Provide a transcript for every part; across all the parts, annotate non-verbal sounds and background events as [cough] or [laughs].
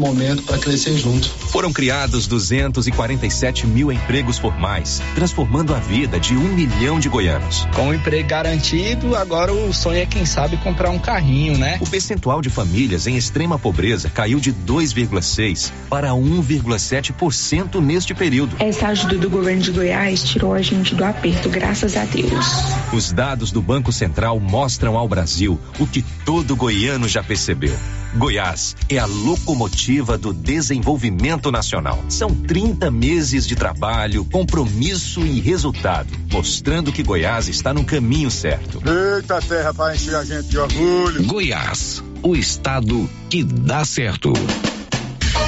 momento para crescer junto. Foram criados 247 mil empregos formais, transformando a vida de um milhão de goianos. Com o emprego garantido, agora o sonho é quem sabe comprar um carrinho, né? O percentual de famílias em extrema pobreza caiu de 2,6 para 1,7% neste período. Essa ajuda do governo de Goiás tirou a gente do aperto, graças a Deus. Os dados do Banco Central mostram ao Brasil o que todo goiano já percebeu. Goiás é a locomotiva do desenvolvimento nacional. São 30 meses de trabalho, compromisso e resultado, mostrando que Goiás está no caminho certo. Eita terra para encher a gente de orgulho. Goiás, o estado que dá certo.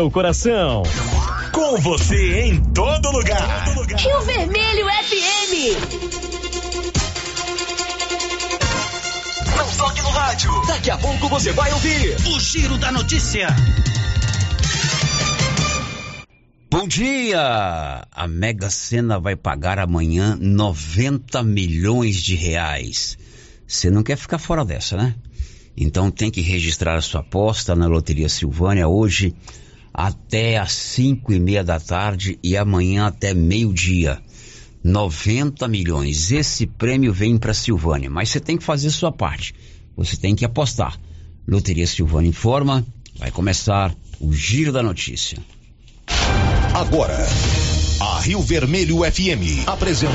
seu coração. Com você em todo lugar. Rio Vermelho FM. Não toque no rádio. Daqui a pouco você vai ouvir o Giro da Notícia. Bom dia! A Mega Sena vai pagar amanhã 90 milhões de reais. Você não quer ficar fora dessa, né? Então tem que registrar a sua aposta na Loteria Silvânia hoje até às cinco e meia da tarde e amanhã até meio-dia. 90 milhões. Esse prêmio vem para Silvânia, mas você tem que fazer sua parte. Você tem que apostar. Loteria Silvânia informa. Vai começar o Giro da Notícia. Agora, a Rio Vermelho FM apresenta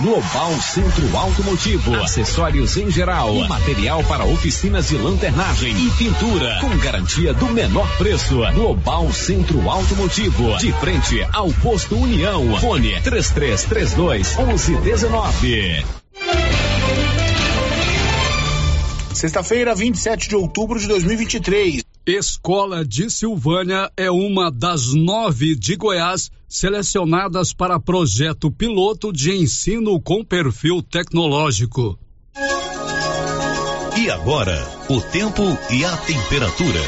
Global Centro Automotivo, acessórios em geral, material para oficinas de lanternagem e pintura, com garantia do menor preço. Global Centro Automotivo, de frente ao posto União. Fone 3332 1119. Sexta-feira, 27 de outubro de 2023. Escola de Silvânia é uma das nove de Goiás selecionadas para projeto piloto de ensino com perfil tecnológico. E agora, o tempo e a temperatura.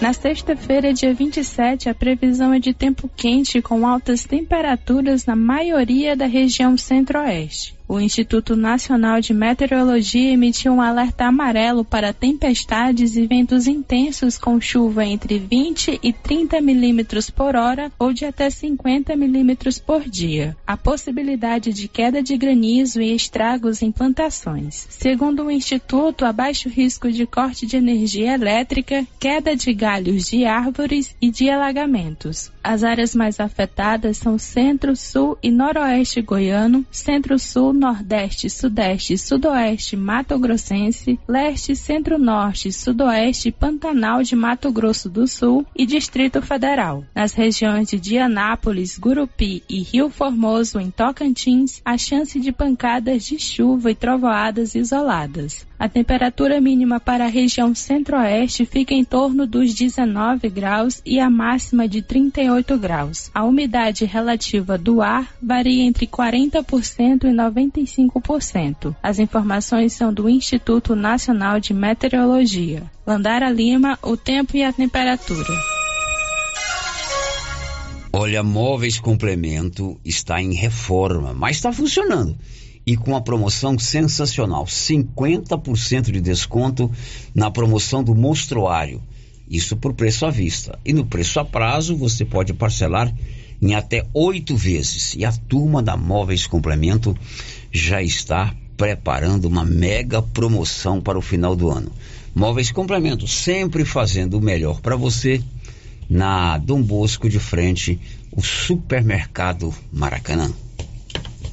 Na sexta-feira, dia 27, a previsão é de tempo quente com altas temperaturas na maioria da região centro-oeste. O Instituto Nacional de Meteorologia emitiu um alerta amarelo para tempestades e ventos intensos com chuva entre 20 e 30 milímetros por hora ou de até 50 milímetros por dia. A possibilidade de queda de granizo e estragos em plantações. Segundo o Instituto, há baixo risco de corte de energia elétrica, queda de galhos de árvores e de alagamentos. As áreas mais afetadas são centro, sul e noroeste goiano, centro-sul, nordeste, sudeste, sudoeste, Mato Grossense, leste, centro-norte, sudoeste, Pantanal de Mato Grosso do Sul e Distrito Federal. Nas regiões de Dianápolis, Gurupi e Rio Formoso, em Tocantins, há chance de pancadas de chuva e trovoadas isoladas. A temperatura mínima para a região centro-oeste fica em torno dos 19 graus e a máxima de 38 graus. A umidade relativa do ar varia entre 40% e 95%. As informações são do Instituto Nacional de Meteorologia. Landara Lima, o tempo e a temperatura. Olha, Móveis Complemento está em reforma, mas está funcionando e com a promoção sensacional: 50% de desconto na promoção do monstruário. Isso por preço à vista. E no preço a prazo você pode parcelar em até oito vezes. E a turma da Móveis Complemento já está preparando uma mega promoção para o final do ano. Móveis Complemento, sempre fazendo o melhor para você na Dom Bosco de frente, o supermercado Maracanã.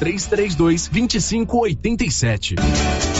3332 2587.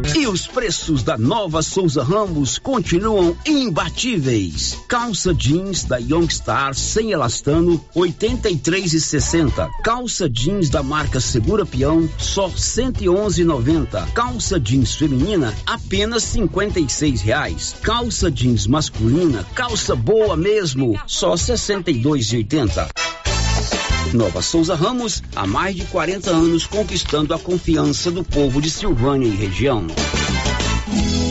Os preços da nova Souza Ramos continuam imbatíveis. Calça jeans da Youngstar sem elastano, 83 e 60. Calça jeans da marca Segura Peão, só 111,90. Calça jeans feminina, apenas 56 reais. Calça jeans masculina, calça boa mesmo, só 62,80. Nova Souza Ramos, há mais de 40 anos conquistando a confiança do povo de Silvânia e região. Thank you.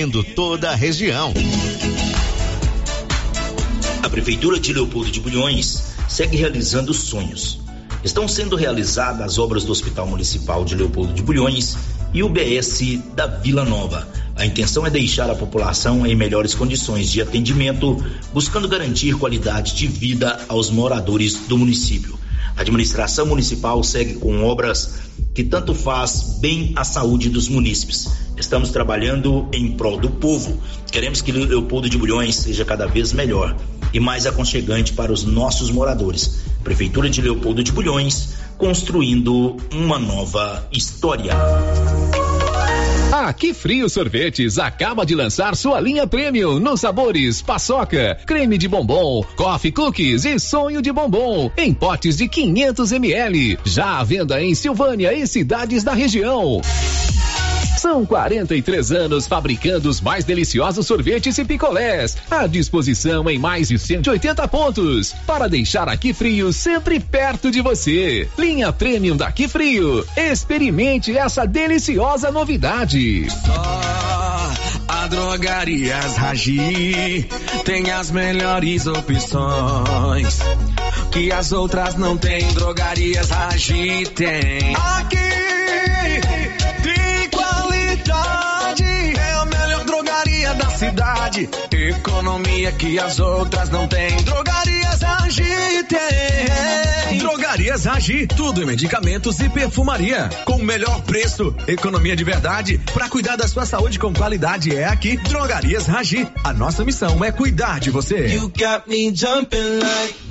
toda a região. A Prefeitura de Leopoldo de Bulhões segue realizando sonhos. Estão sendo realizadas as obras do Hospital Municipal de Leopoldo de Bulhões e o BS da Vila Nova. A intenção é deixar a população em melhores condições de atendimento, buscando garantir qualidade de vida aos moradores do município. A administração municipal segue com obras que tanto faz bem à saúde dos munícipes. Estamos trabalhando em prol do povo. Queremos que Leopoldo de Bulhões seja cada vez melhor e mais aconchegante para os nossos moradores. Prefeitura de Leopoldo de Bulhões, construindo uma nova história. A Que Frio Sorvetes acaba de lançar sua linha premium nos sabores paçoca, creme de bombom, coffee cookies e sonho de bombom em potes de 500 ml. Já à venda em Silvânia e cidades da região. São 43 anos fabricando os mais deliciosos sorvetes e picolés, à disposição em mais de 180 pontos, para deixar aqui frio sempre perto de você. Linha Premium daqui frio. Experimente essa deliciosa novidade. Só a Drogarias Ragi tem as melhores opções que as outras não têm. Drogarias Ragi tem. Aqui cidade. Economia que as outras não têm. Drogarias Ragi tem. Drogarias Ragi, tudo em medicamentos e perfumaria. Com o melhor preço, economia de verdade. Para cuidar da sua saúde com qualidade é aqui, Drogarias Ragi. A nossa missão é cuidar de você. You got me jumping like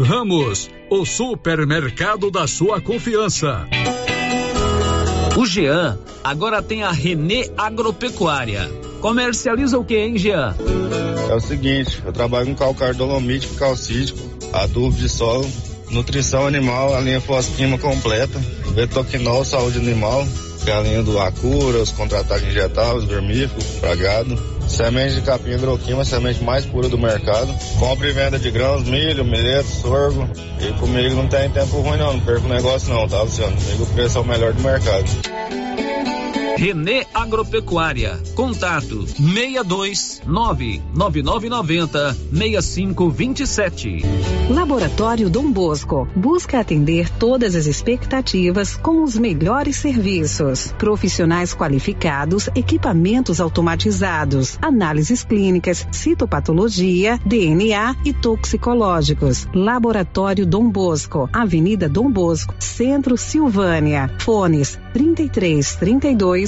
Ramos, o supermercado da sua confiança. O Jean agora tem a Renê Agropecuária. Comercializa o que, hein, Jean? É o seguinte, eu trabalho com calcário dolomítico, calcítico, adubo de solo, nutrição animal, a linha fosquima completa, betoquinol, saúde animal, linha do Acura, os contra-ataques injetáveis, vermífugo, pragado Semente de capim hidroquima, semente mais pura do mercado. Compra e venda de grãos, milho, milheto, sorgo. E comigo não tem tempo ruim não, não perco negócio não, tá, Luciano? Comigo o preço é o melhor do mercado. Renê Agropecuária. Contato 62 99990 6527. Laboratório Dom Bosco busca atender todas as expectativas com os melhores serviços. Profissionais qualificados, equipamentos automatizados, análises clínicas, citopatologia, DNA e toxicológicos. Laboratório Dom Bosco, Avenida Dom Bosco, Centro Silvânia. Fones 33 32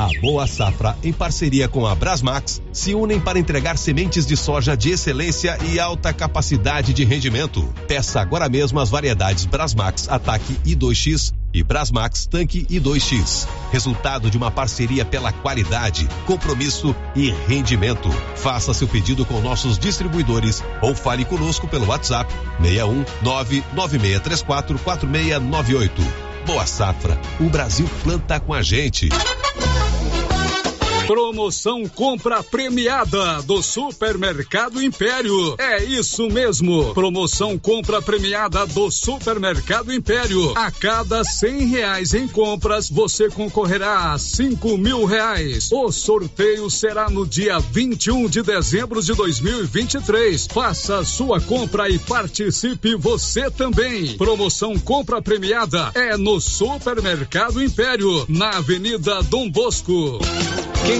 A Boa Safra, em parceria com a Brasmax, se unem para entregar sementes de soja de excelência e alta capacidade de rendimento. Peça agora mesmo as variedades Brasmax Ataque I2X e Brasmax Tanque I2X. Resultado de uma parceria pela qualidade, compromisso e rendimento. Faça seu pedido com nossos distribuidores ou fale conosco pelo WhatsApp 61 99634 4698. Boa Safra, o Brasil planta com a gente. Promoção compra premiada do Supermercado Império. É isso mesmo. Promoção compra premiada do Supermercado Império. A cada cem reais em compras, você concorrerá a cinco mil reais. O sorteio será no dia 21 de dezembro de 2023. Faça sua compra e participe você também. Promoção compra premiada é no Supermercado Império, na Avenida Dom Bosco. Quem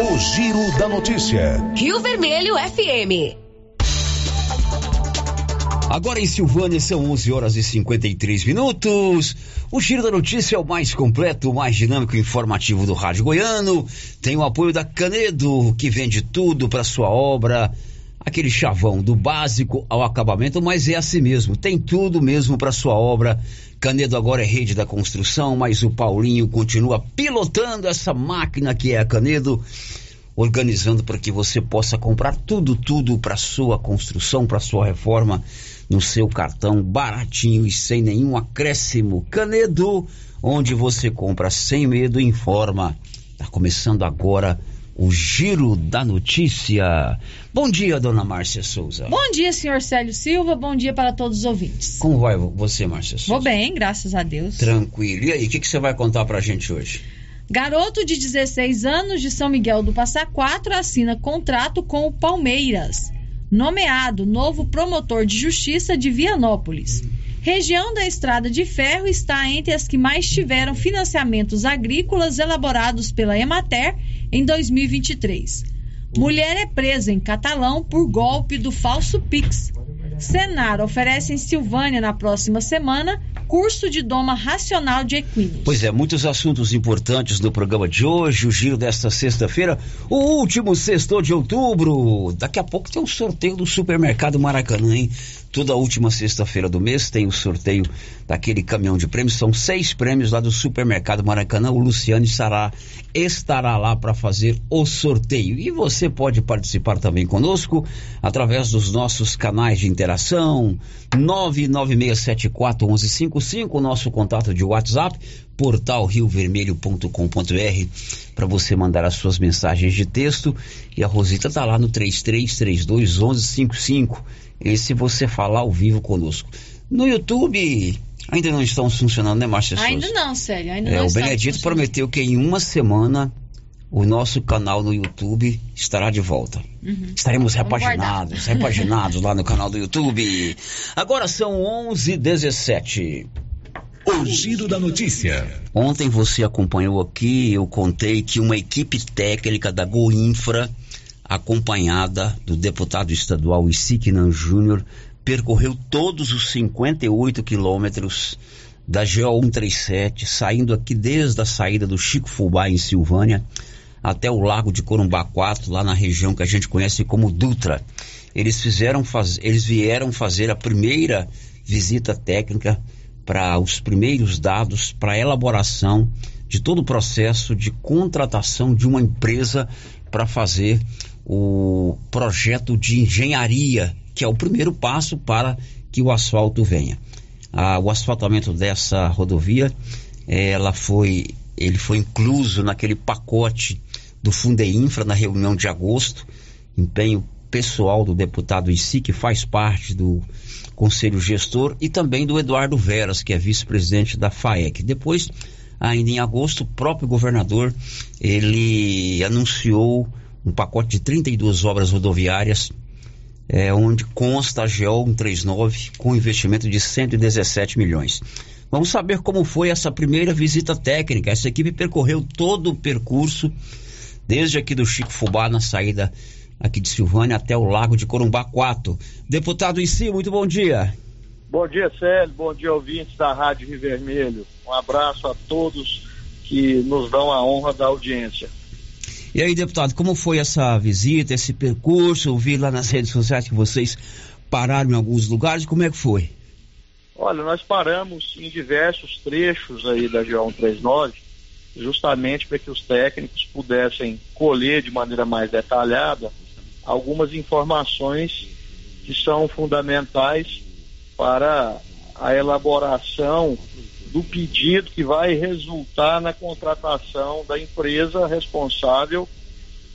O Giro da Notícia. Rio Vermelho FM. Agora em Silvânia são 11 horas e 53 minutos. O Giro da Notícia é o mais completo, o mais dinâmico e informativo do Rádio Goiano. Tem o apoio da Canedo, que vende tudo para sua obra. Aquele chavão do básico ao acabamento, mas é assim mesmo. Tem tudo mesmo para sua obra. Canedo agora é rede da construção, mas o Paulinho continua pilotando essa máquina que é a Canedo. organizando para que você possa comprar tudo, tudo para sua construção, para sua reforma no seu cartão baratinho e sem nenhum acréscimo. Canedo, onde você compra sem medo informa. Está começando agora o Giro da Notícia. Bom dia, dona Márcia Souza. Bom dia, senhor Célio Silva. Bom dia para todos os ouvintes. Como vai você, Márcia Souza? Vou bem, graças a Deus. Tranquilo. E aí, o que, que você vai contar para a gente hoje? Garoto de 16 anos de São Miguel do Passa Quatro assina contrato com o Palmeiras. Nomeado novo promotor de justiça de Vianópolis. Região da Estrada de Ferro está entre as que mais tiveram financiamentos agrícolas elaborados pela Emater em 2023. Mulher é presa em Catalão por golpe do falso Pix. Senar oferece em Silvânia na próxima semana curso de doma racional de equinos. Pois é, muitos assuntos importantes no programa de hoje, o giro desta sexta-feira, o último sexto de outubro. Daqui a pouco tem um sorteio do supermercado Maracanã, hein? Toda última sexta-feira do mês tem o sorteio daquele caminhão de prêmios. São seis prêmios lá do supermercado Maracanã. O Luciano estará, estará lá para fazer o sorteio. E você pode participar também conosco através dos nossos canais de interação. 996741155, nosso contato de WhatsApp, portal riovermelho.com.br para você mandar as suas mensagens de texto. E a Rosita está lá no 33321155 e se você falar ao vivo conosco. No YouTube ainda não estão funcionando, né, Márcia Ainda não, sério, ainda é, não O Benedito prometeu que em uma semana o nosso canal no YouTube estará de volta. Uhum. Estaremos repaginados, repaginados lá no canal do YouTube. Agora são 11h17. O giro da notícia. Ontem você acompanhou aqui, eu contei que uma equipe técnica da Goinfra acompanhada do deputado estadual Isiquinan Júnior, percorreu todos os 58 quilômetros da GO 137, saindo aqui desde a saída do Chico Fubá em Silvânia até o Lago de Corumbá 4, lá na região que a gente conhece como Dutra. Eles fizeram faz... eles vieram fazer a primeira visita técnica para os primeiros dados para elaboração de todo o processo de contratação de uma empresa para fazer o projeto de engenharia, que é o primeiro passo para que o asfalto venha. Ah, o asfaltamento dessa rodovia, ela foi, ele foi incluso naquele pacote do Fundeinfra na reunião de agosto, empenho pessoal do deputado em si, que faz parte do conselho gestor, e também do Eduardo Veras, que é vice-presidente da FAEC. Depois, ainda em agosto, o próprio governador, ele anunciou um pacote de 32 obras rodoviárias, é, onde consta a GO 139 com investimento de 117 milhões. Vamos saber como foi essa primeira visita técnica. Essa equipe percorreu todo o percurso, desde aqui do Chico Fubá, na saída aqui de Silvânia, até o Lago de Corumbá 4. Deputado em si, muito bom dia. Bom dia, Célio. Bom dia, ouvintes da Rádio Rio Vermelho. Um abraço a todos que nos dão a honra da audiência. E aí, deputado, como foi essa visita, esse percurso? Eu vi lá nas redes sociais que vocês pararam em alguns lugares. Como é que foi? Olha, nós paramos em diversos trechos aí da GO 139, justamente para que os técnicos pudessem colher de maneira mais detalhada algumas informações que são fundamentais para a elaboração do pedido que vai resultar na contratação da empresa responsável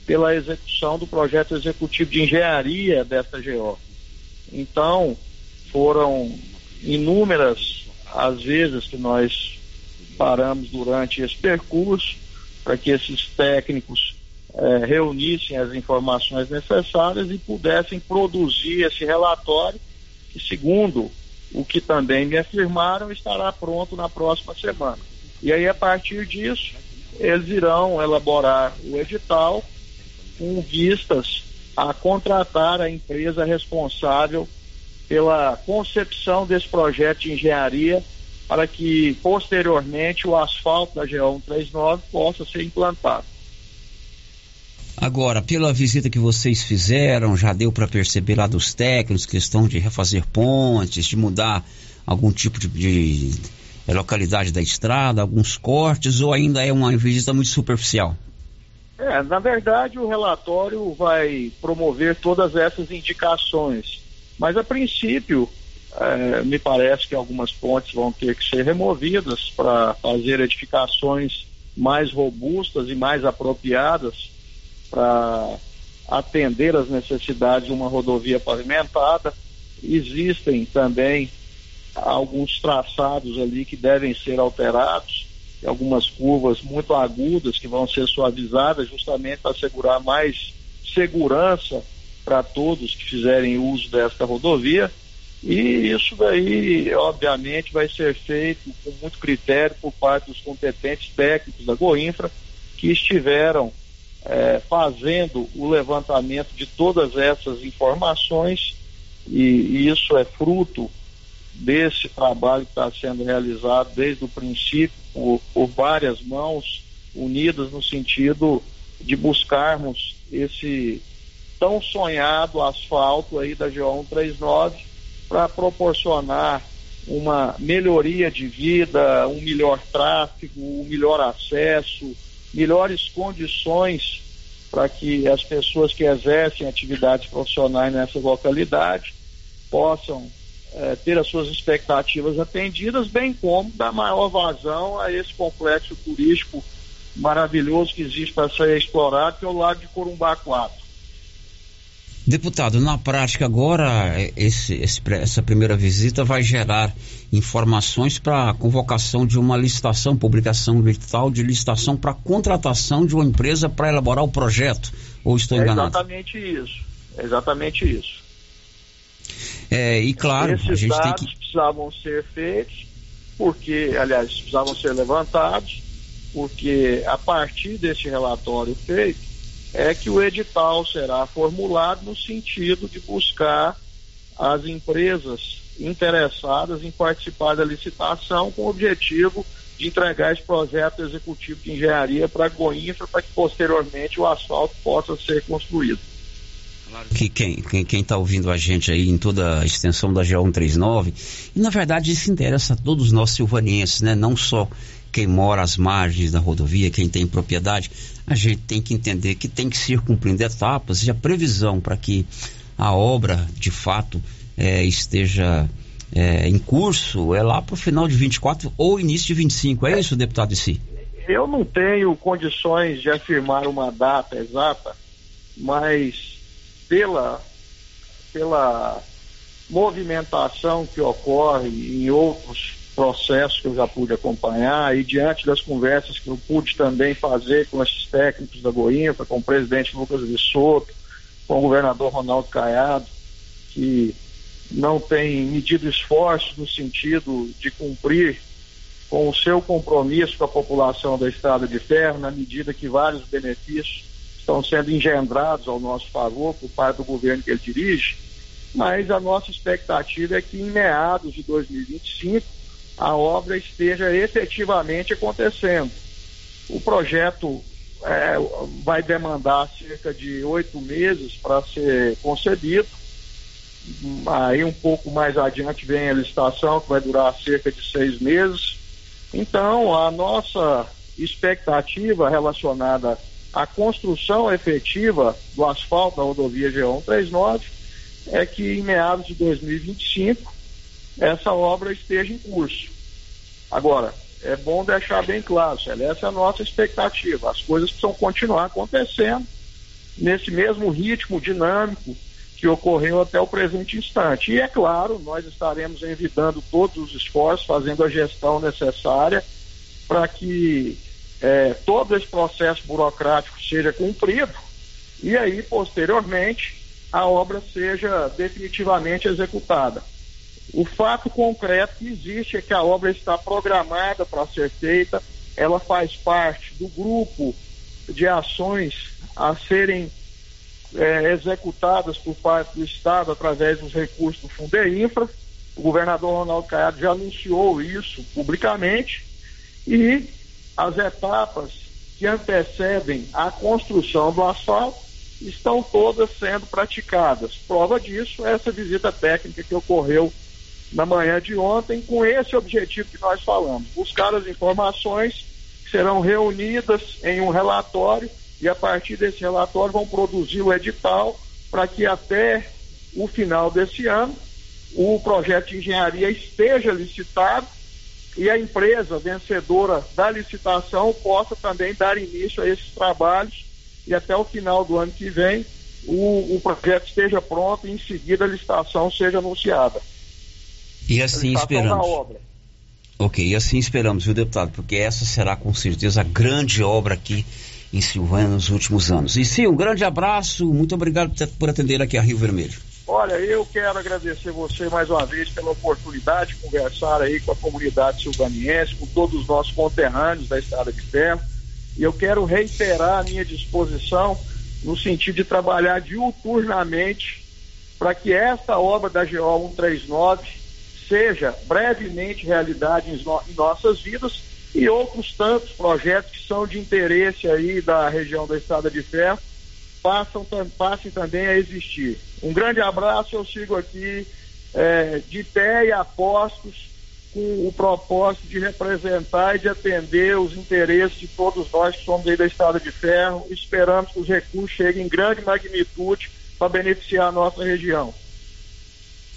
pela execução do projeto executivo de engenharia desta GO. Então, foram inúmeras as vezes que nós paramos durante esse percurso para que esses técnicos eh, reunissem as informações necessárias e pudessem produzir esse relatório que, segundo o que também me afirmaram estará pronto na próxima semana. E aí, a partir disso, eles irão elaborar o edital com vistas a contratar a empresa responsável pela concepção desse projeto de engenharia para que posteriormente o asfalto da GO 139 possa ser implantado. Agora, pela visita que vocês fizeram, já deu para perceber lá dos técnicos questão de refazer pontes, de mudar algum tipo de, de, de localidade da estrada, alguns cortes, ou ainda é uma visita muito superficial? É, na verdade, o relatório vai promover todas essas indicações, mas a princípio, é, me parece que algumas pontes vão ter que ser removidas para fazer edificações mais robustas e mais apropriadas para atender as necessidades de uma rodovia pavimentada. Existem também alguns traçados ali que devem ser alterados, algumas curvas muito agudas que vão ser suavizadas justamente para assegurar mais segurança para todos que fizerem uso desta rodovia. E isso daí, obviamente, vai ser feito com muito critério por parte dos competentes técnicos da Goinfra que estiveram é, fazendo o levantamento de todas essas informações e, e isso é fruto desse trabalho que está sendo realizado desde o princípio por, por várias mãos unidas no sentido de buscarmos esse tão sonhado asfalto aí da GO 139 para proporcionar uma melhoria de vida, um melhor tráfego, um melhor acesso, melhores condições para que as pessoas que exercem atividades profissionais nessa localidade possam é, ter as suas expectativas atendidas, bem como dar maior vazão a esse complexo turístico maravilhoso que existe para ser explorado, que é o Lago de Corumbá 4. Deputado, na prática agora, esse, esse, essa primeira visita vai gerar informações para a convocação de uma licitação, publicação tal de licitação para contratação de uma empresa para elaborar o projeto, ou estou é enganado? exatamente isso, é exatamente isso. É, e claro, Esses a gente dados tem que... precisavam ser feitos, porque, aliás, precisavam ser levantados, porque a partir desse relatório feito, é que o edital será formulado no sentido de buscar as empresas interessadas em participar da licitação com o objetivo de entregar esse projeto executivo de engenharia para a Goinfra para que posteriormente o asfalto possa ser construído. Que quem está tá ouvindo a gente aí em toda a extensão da GO139, e na verdade isso interessa a todos nós silvanienses, né? Não só quem mora às margens da rodovia, quem tem propriedade, a gente tem que entender que tem que ser cumprindo etapas e a previsão para que a obra de fato é, esteja é, em curso é lá para o final de 24 ou início de 25, é isso, deputado si? Eu não tenho condições de afirmar uma data exata, mas pela, pela movimentação que ocorre em outros processos que eu já pude acompanhar e diante das conversas que eu pude também fazer com esses técnicos da Goinfa, com o presidente Lucas Vissoto, com o governador Ronaldo Caiado, que não tem medido esforços no sentido de cumprir com o seu compromisso com a população da Estrada de Ferro, na medida que vários benefícios estão sendo engendrados ao nosso favor por parte do governo que ele dirige, mas a nossa expectativa é que em meados de 2025 a obra esteja efetivamente acontecendo. O projeto é, vai demandar cerca de oito meses para ser concebido. Aí um pouco mais adiante vem a licitação, que vai durar cerca de seis meses. Então, a nossa expectativa relacionada à construção efetiva do asfalto da rodovia G139 é que em meados de 2025 essa obra esteja em curso. Agora, é bom deixar bem claro, Célio, essa é a nossa expectativa. As coisas precisam continuar acontecendo nesse mesmo ritmo dinâmico que ocorreu até o presente instante. E é claro, nós estaremos envidando todos os esforços, fazendo a gestão necessária para que é, todo esse processo burocrático seja cumprido e aí, posteriormente, a obra seja definitivamente executada. O fato concreto que existe é que a obra está programada para ser feita, ela faz parte do grupo de ações a serem é, executadas por parte do Estado através dos recursos do Fundeinfra. O governador Ronaldo Caiado já anunciou isso publicamente e as etapas que antecedem a construção do asfalto estão todas sendo praticadas. Prova disso é essa visita técnica que ocorreu na manhã de ontem, com esse objetivo que nós falamos: buscar as informações que serão reunidas em um relatório e a partir desse relatório vão produzir o edital para que até o final desse ano o projeto de engenharia esteja licitado e a empresa vencedora da licitação possa também dar início a esses trabalhos e até o final do ano que vem o, o projeto esteja pronto e em seguida a licitação seja anunciada. E assim esperamos. Ok, e assim esperamos, viu, deputado? Porque essa será com certeza a grande obra aqui em Silvânia nos últimos anos. E sim, um grande abraço, muito obrigado por atender aqui a Rio Vermelho. Olha, eu quero agradecer você mais uma vez pela oportunidade de conversar aí com a comunidade silvaniense, com todos os nossos conterrâneos da Estrada de Ferro. E eu quero reiterar a minha disposição no sentido de trabalhar diuturnamente para que esta obra da GO 139 seja brevemente realidade em, no, em nossas vidas e outros tantos projetos que são de interesse aí da região da Estrada de Ferro passam, passem também a existir. Um grande abraço, eu sigo aqui é, de pé e apostos com o propósito de representar e de atender os interesses de todos nós que somos aí da Estrada de Ferro. Esperamos que os recursos cheguem em grande magnitude para beneficiar a nossa região.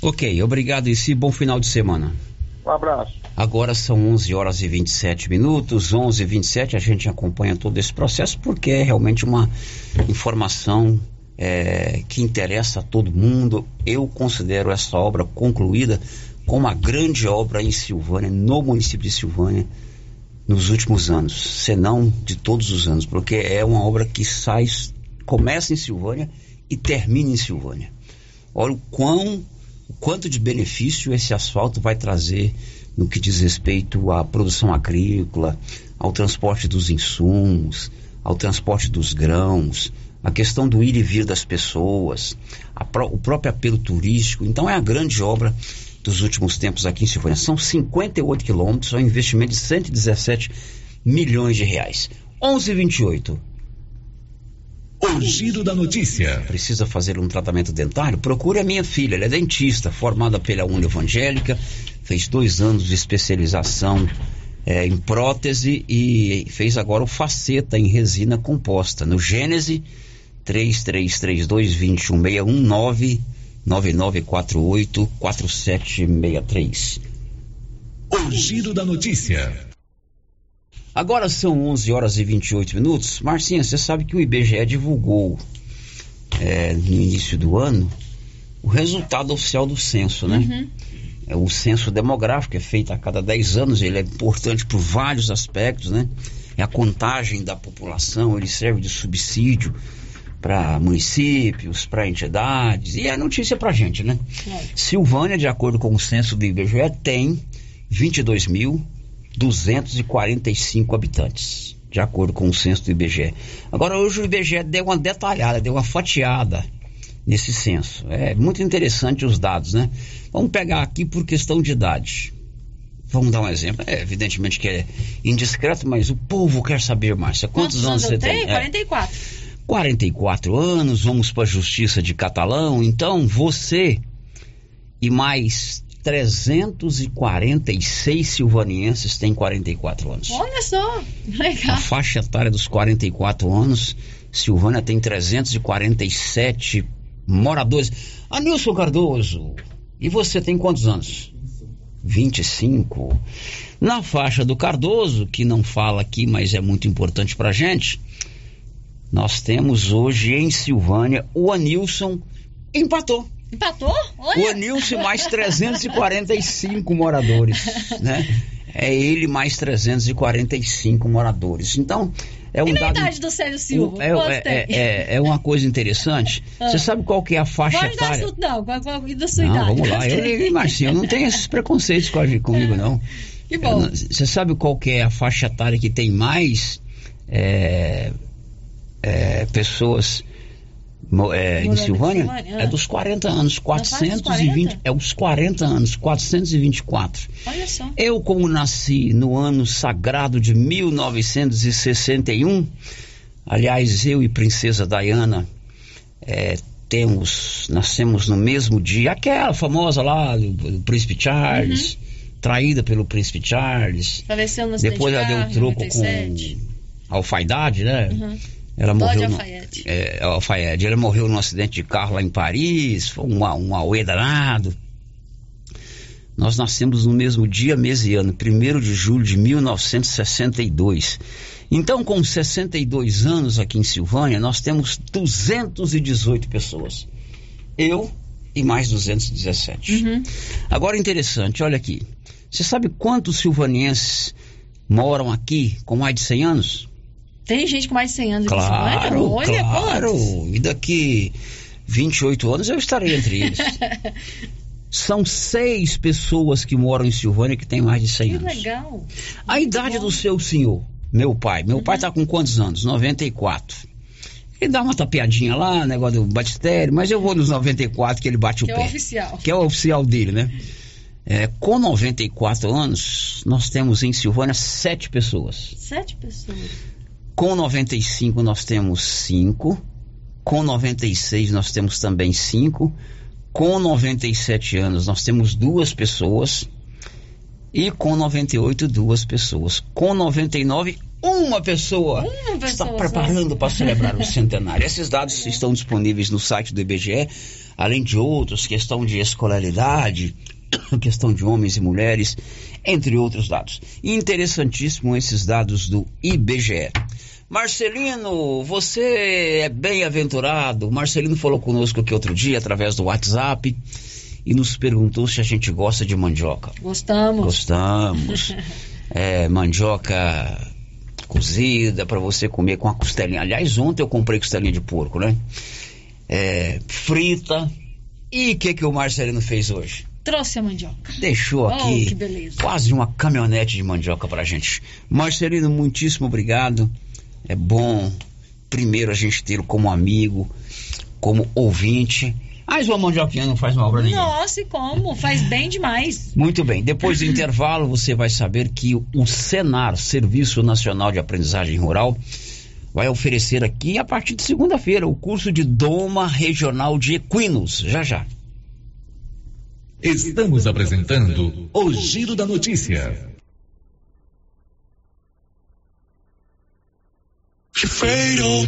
Ok, obrigado e se bom final de semana. Um abraço. Agora são 11 horas e 27 minutos, 11 e 27 a gente acompanha todo esse processo porque é realmente uma informação é, que interessa a todo mundo. Eu considero essa obra concluída como uma grande obra em Silvânia, no município de Silvânia, nos últimos anos, senão de todos os anos, porque é uma obra que sai, começa em Silvânia e termina em Silvânia. Olha o quão, quanto de benefício esse asfalto vai trazer no que diz respeito à produção agrícola, ao transporte dos insumos, ao transporte dos grãos, a questão do ir e vir das pessoas, pró o próprio apelo turístico. Então é a grande obra dos últimos tempos aqui em Silvânia. São 58 quilômetros, é um investimento de 117 milhões de reais. 11:28. O giro da notícia. Precisa fazer um tratamento dentário? Procure a minha filha. Ela é dentista, formada pela Uni Evangélica, fez dois anos de especialização é, em prótese e fez agora o faceta em resina composta. No Gênese 3332 2161 9948 4763. O giro da notícia. Agora são 11 horas e 28 minutos. Marcinha, você sabe que o IBGE divulgou é, no início do ano o resultado oficial do censo, né? Uhum. É, o censo demográfico é feito a cada 10 anos, ele é importante por vários aspectos, né? É a contagem da população, ele serve de subsídio para municípios, para entidades, e é notícia para gente, né? É. Silvânia, de acordo com o censo do IBGE, tem 22.245 habitantes, de acordo com o censo do IBGE. Agora, hoje o IBGE deu uma detalhada, deu uma fatiada nesse censo. É muito interessante os dados, né? Vamos pegar aqui por questão de idade. Vamos dar um exemplo. É, evidentemente que é indiscreto, mas o povo quer saber, Márcia. Quantos, Quantos anos, você tem? 44. É. 44 anos, vamos para a Justiça de Catalão. Então, você e mais 346 silvanienses têm 44 anos. Olha só, legal. A faixa etária dos 44 anos, Silvânia tem 347 moradores. Anilson Cardoso, e você tem quantos anos? 25. Na faixa do Cardoso, que não fala aqui, mas é muito importante pra gente, nós temos hoje em Silvânia o Anilson empatou. Empatou? Olha. O Anilson mais 345 moradores, [laughs] né? É ele mais 345 moradores. Então, é um e dado. idade do Sérgio Silva? É, é, é, é, é, uma coisa interessante. Ah. Você sabe qual que é a faixa Pode etária? Dar não, qual, qual da sua não, idade? Vamos lá, eu, eu, Marcinho, eu não tenho esses preconceitos comigo, não. Que bom. Você sabe qual que é a faixa etária que tem mais é, é, pessoas é, em Silvânia, é dos 40 anos, 420, é os 40 anos, 424. Olha só. Eu, como nasci no ano sagrado de 1961, aliás, eu e Princesa Diana é, temos, nascemos no mesmo dia, aquela famosa lá, do, Príncipe Charles, uhum. traída pelo Príncipe Charles. Faleceu no Depois ela deu troco 97. com alfaidade, né? Uhum Ela Dodge morreu. no- Alfaiate. é, Alfaiate. Ela morreu num acidente de carro lá em Paris. Foi um, um auê danado. Nós nascemos no mesmo dia, mês e ano, 1 de julho de 1962. Então, com 62 anos aqui em Silvânia, nós temos 218 pessoas. Eu e mais 217. Uhum. Agora, interessante, olha aqui. Você sabe quantos silvanienses moram aqui com mais de 100 anos? Tem gente com mais de 100 anos aqui em Claro, Silvânia? Olha claro. quantos. E daqui 28 anos eu estarei entre eles. [laughs] São seis pessoas que moram em Silvânia que têm mais de 100 Que anos. legal. A idade do seu senhor, meu pai. Meu Uhum. pai está com quantos anos? 94. Ele dá uma tapeadinha lá, negócio do batistério, mas eu vou nos 94 que ele bate Que o é pé. o oficial. Que é o oficial dele, né? É, com 94 anos, nós temos em Silvânia sete pessoas. Sete pessoas. Com 95 nós temos 5. Com 96 nós temos também 5. Com 97 anos nós temos duas pessoas. E com 98, duas pessoas. Com 99, uma pessoa. Uma pessoa Está preparando para celebrar o [laughs] centenário. Esses dados estão disponíveis no site do IBGE, além de outros, questão de escolaridade, [coughs] questão de homens e mulheres, entre outros dados. Interessantíssimo esses dados do IBGE. Marcelino, você é bem-aventurado. Marcelino falou conosco aqui outro dia através do WhatsApp e nos perguntou se a gente gosta de mandioca. Gostamos. Gostamos. [laughs] É, mandioca cozida para você comer com a costelinha. Aliás, ontem eu comprei costelinha de porco, né? É, frita. E o que, que o Marcelino fez hoje? Trouxe a mandioca. Deixou Oh, aqui beleza. quase uma caminhonete de mandioca pra gente. Marcelino, muitíssimo obrigado. É bom, primeiro, a gente tê-lo como amigo, como ouvinte. Mas uma mandioquinha não faz mal pra ninguém. Nossa, e como? Faz bem demais. Muito bem, depois do [laughs] intervalo você vai saber que o Senar, Serviço Nacional de Aprendizagem Rural, vai oferecer aqui a partir de segunda-feira o curso de Doma Regional de Equinos. Já já. Estamos apresentando o Giro da Notícia. Fatal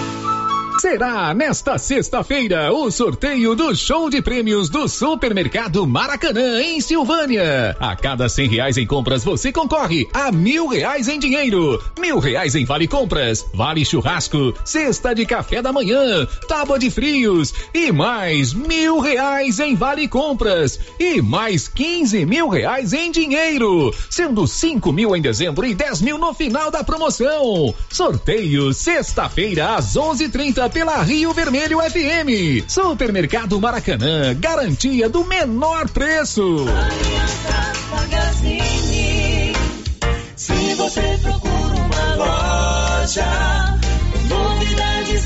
Será nesta sexta-feira o sorteio do show de prêmios do Supermercado Maracanã, em Silvânia. A cada cem reais em compras você concorre a mil reais em dinheiro, mil reais em vale compras, vale churrasco, cesta de café da manhã, tábua de frios e mais mil reais em vale compras e mais quinze mil reais em dinheiro, sendo cinco mil em dezembro e dez mil no final da promoção. Sorteio sexta-feira às onze trinta pela Rio Vermelho FM. Supermercado Maracanã, garantia do menor preço. Se você procura uma loja, novidades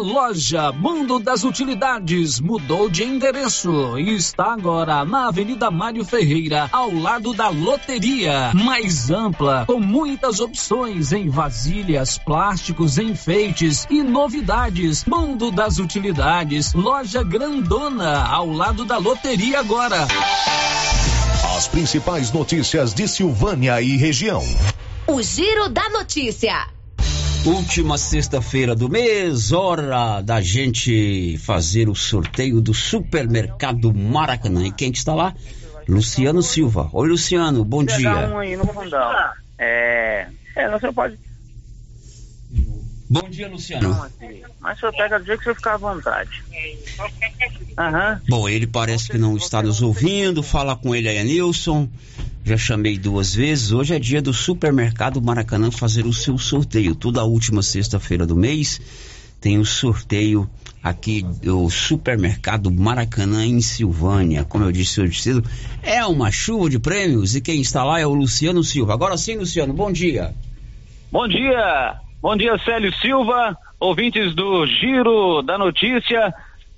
Loja Mundo das Utilidades mudou de endereço e está agora na Avenida Mário Ferreira, ao lado da loteria. Mais ampla, com muitas opções em vasilhas, plásticos, enfeites e novidades. Mundo das Utilidades, loja grandona, ao lado da loteria agora. As principais notícias de Silvânia e região. O Giro da Notícia. Última sexta-feira do mês, hora da gente fazer o sorteio do supermercado Maracanã. E quem que está lá? Luciano Silva. Oi, Luciano, bom dia. um aí no fundão. É. É, não, você pode. Bom dia, Luciano. Mas o senhor pega do jeito que você ficar à vontade. Aham. Bom, ele parece que não está nos ouvindo. Fala com ele aí, Nilson. Já chamei duas vezes. Hoje é dia do Supermercado Maracanã fazer o seu sorteio. Toda última sexta-feira do mês tem o sorteio aqui do Supermercado Maracanã em Silvânia. Como eu disse hoje cedo, é uma chuva de prêmios e quem está lá é o Luciano Silva. Agora sim, Luciano, bom dia. Bom dia! Bom dia, Célio Silva, ouvintes do Giro da Notícia,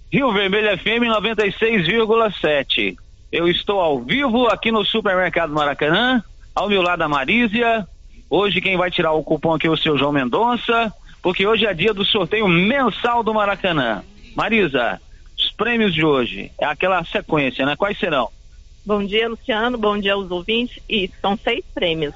Rio Vermelho FM 96,7. Eu estou ao vivo aqui no Supermercado Maracanã, ao meu lado a Marísia. Hoje quem vai tirar o cupom aqui é o seu João Mendonça, porque hoje é dia do sorteio mensal do Maracanã. Marisa, os prêmios de hoje, é aquela sequência, né? Quais serão? Bom dia, Luciano. Bom dia aos ouvintes. E são seis prêmios.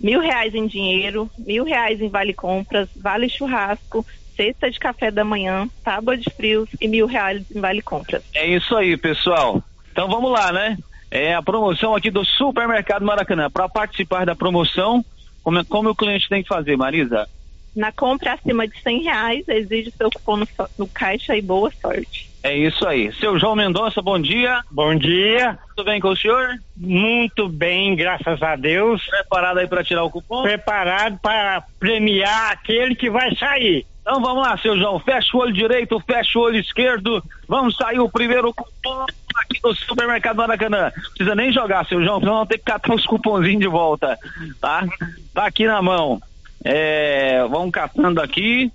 Mil reais em dinheiro, mil reais em vale compras, vale churrasco, cesta de café da manhã, tábua de frios e mil reais em vale compras. É isso aí, pessoal. Então vamos lá, né? É a promoção aqui do Supermercado Maracanã. Para participar da promoção, como, é- como o cliente tem que fazer, Marisa? Na compra acima de cem reais, exige seu cupom no, no caixa e boa sorte. É isso aí. Seu João Mendonça, bom dia. Bom dia. Tudo bem com o senhor? Muito bem, graças a Deus. Preparado aí para tirar o cupom? Preparado para premiar aquele que vai sair. Então vamos lá, seu João. Fecha o olho direito, fecha o olho esquerdo. Vamos sair o primeiro cupom aqui do Supermercado Maracanã. Não precisa nem jogar, seu João, senão vamos ter que catar os cupomzinhos de volta. Tá? Tá aqui na mão. É, vamos catando aqui.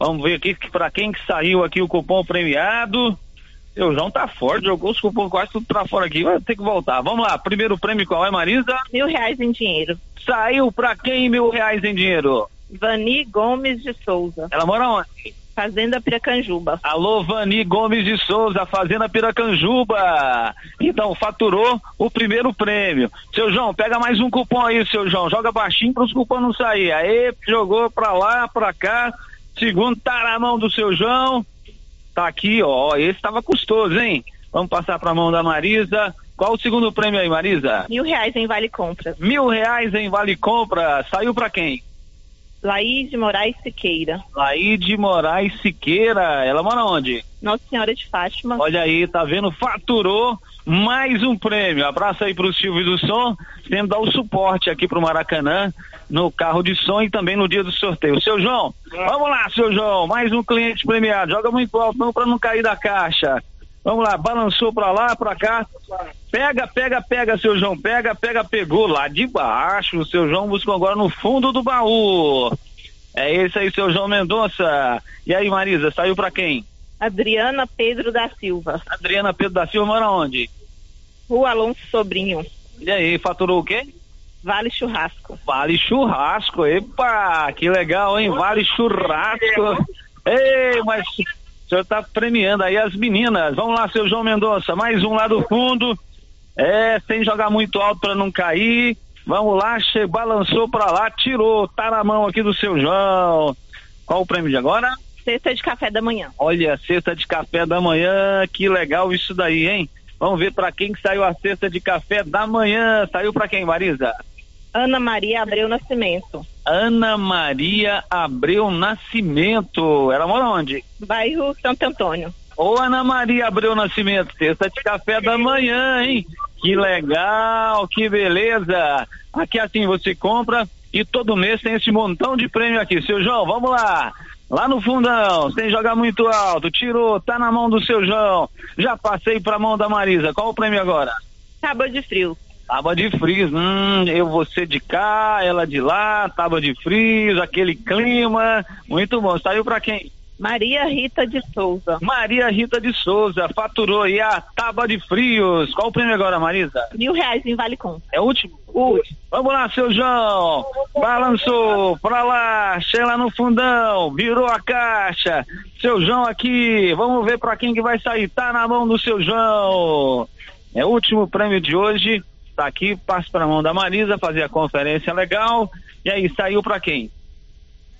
Vamos ver aqui que para quem que saiu aqui o cupom premiado. Seu João tá forte, jogou os cupons quase tudo pra fora aqui. Vai ter que voltar. Vamos lá, primeiro prêmio qual é, Marisa? Mil reais em dinheiro. Saiu pra quem mil reais em dinheiro? Vani Gomes de Souza. Ela mora onde? Fazenda Piracanjuba. Alô, Vani Gomes de Souza, Fazenda Piracanjuba. Então, faturou o primeiro prêmio. Seu João, pega mais um cupom aí, seu João. Joga baixinho para os cupons não sair. Aí, jogou pra lá, pra cá. Segundo tá na mão do seu João. Tá aqui, ó. Esse tava custoso, hein? Vamos passar pra mão da Marisa. Qual o segundo prêmio aí, Marisa? Mil reais em vale compras. Mil reais em Vale Compra. Saiu pra quem? Laís de Moraes Siqueira. Laide Moraes Siqueira. Ela mora onde? Nossa Senhora de Fátima. Olha aí, tá vendo? Faturou mais um prêmio. Abraço aí pro Silvio do Som, tendo dar o suporte aqui pro Maracanã, no carro de som e também no dia do sorteio. Seu João, vamos lá, seu João, mais um cliente premiado. Joga muito alto não pra não cair da caixa. Vamos lá, balançou pra lá, pra cá. Pega, pega, pega, seu João. Pega, pega, pegou lá de baixo. O seu João buscou agora no fundo do baú. É esse aí, seu João Mendonça. E aí, Marisa, saiu pra quem? Adriana Pedro da Silva. Adriana Pedro da Silva mora onde? Rua Alonso Sobrinho. E aí, faturou o quê? Vale Churrasco. Vale churrasco, epa, que legal, hein? Vale churrasco. Ei, mas o senhor tá premiando aí as meninas. Vamos lá, seu João Mendonça, mais um lá do fundo. É, sem jogar muito alto para não cair. Vamos lá, che balançou para lá, tirou, tá na mão aqui do seu João. Qual o prêmio de agora? Cesta de café da manhã. Olha, cesta de café da manhã, que legal isso daí, hein? Vamos ver para quem que saiu a cesta de café da manhã. Saiu para quem, Marisa? Ana Maria Abreu Nascimento. Ana Maria Abreu Nascimento. Ela mora onde? Bairro Santo Antônio. Ô Ana Maria Abreu Nascimento, cesta de café da manhã, hein? Que legal, que beleza. Aqui assim você compra e todo mês tem esse montão de prêmio aqui. Seu João, vamos lá. Lá no fundão, sem jogar muito alto, tirou, tá na mão do seu João. Já passei pra mão da Marisa. Qual o prêmio agora? Tábua de frio. Tábua de frios, hum, eu vou ser de cá, ela de lá, tábua de frios, aquele clima, muito bom. Saiu pra quem? Maria Rita de Souza. Maria Rita de Souza, faturou aí a tábua de frios. Qual o prêmio agora, Marisa? Mil reais em Vale Com. É o último? O último. Vamos lá, seu João. Balançou pra lá, chega no fundão, virou a caixa. Seu João aqui, vamos ver pra quem que vai sair. Tá na mão do seu João. É o último prêmio de hoje. Tá aqui, passa pra mão da Marisa, fazer a conferência legal. E aí, saiu pra quem?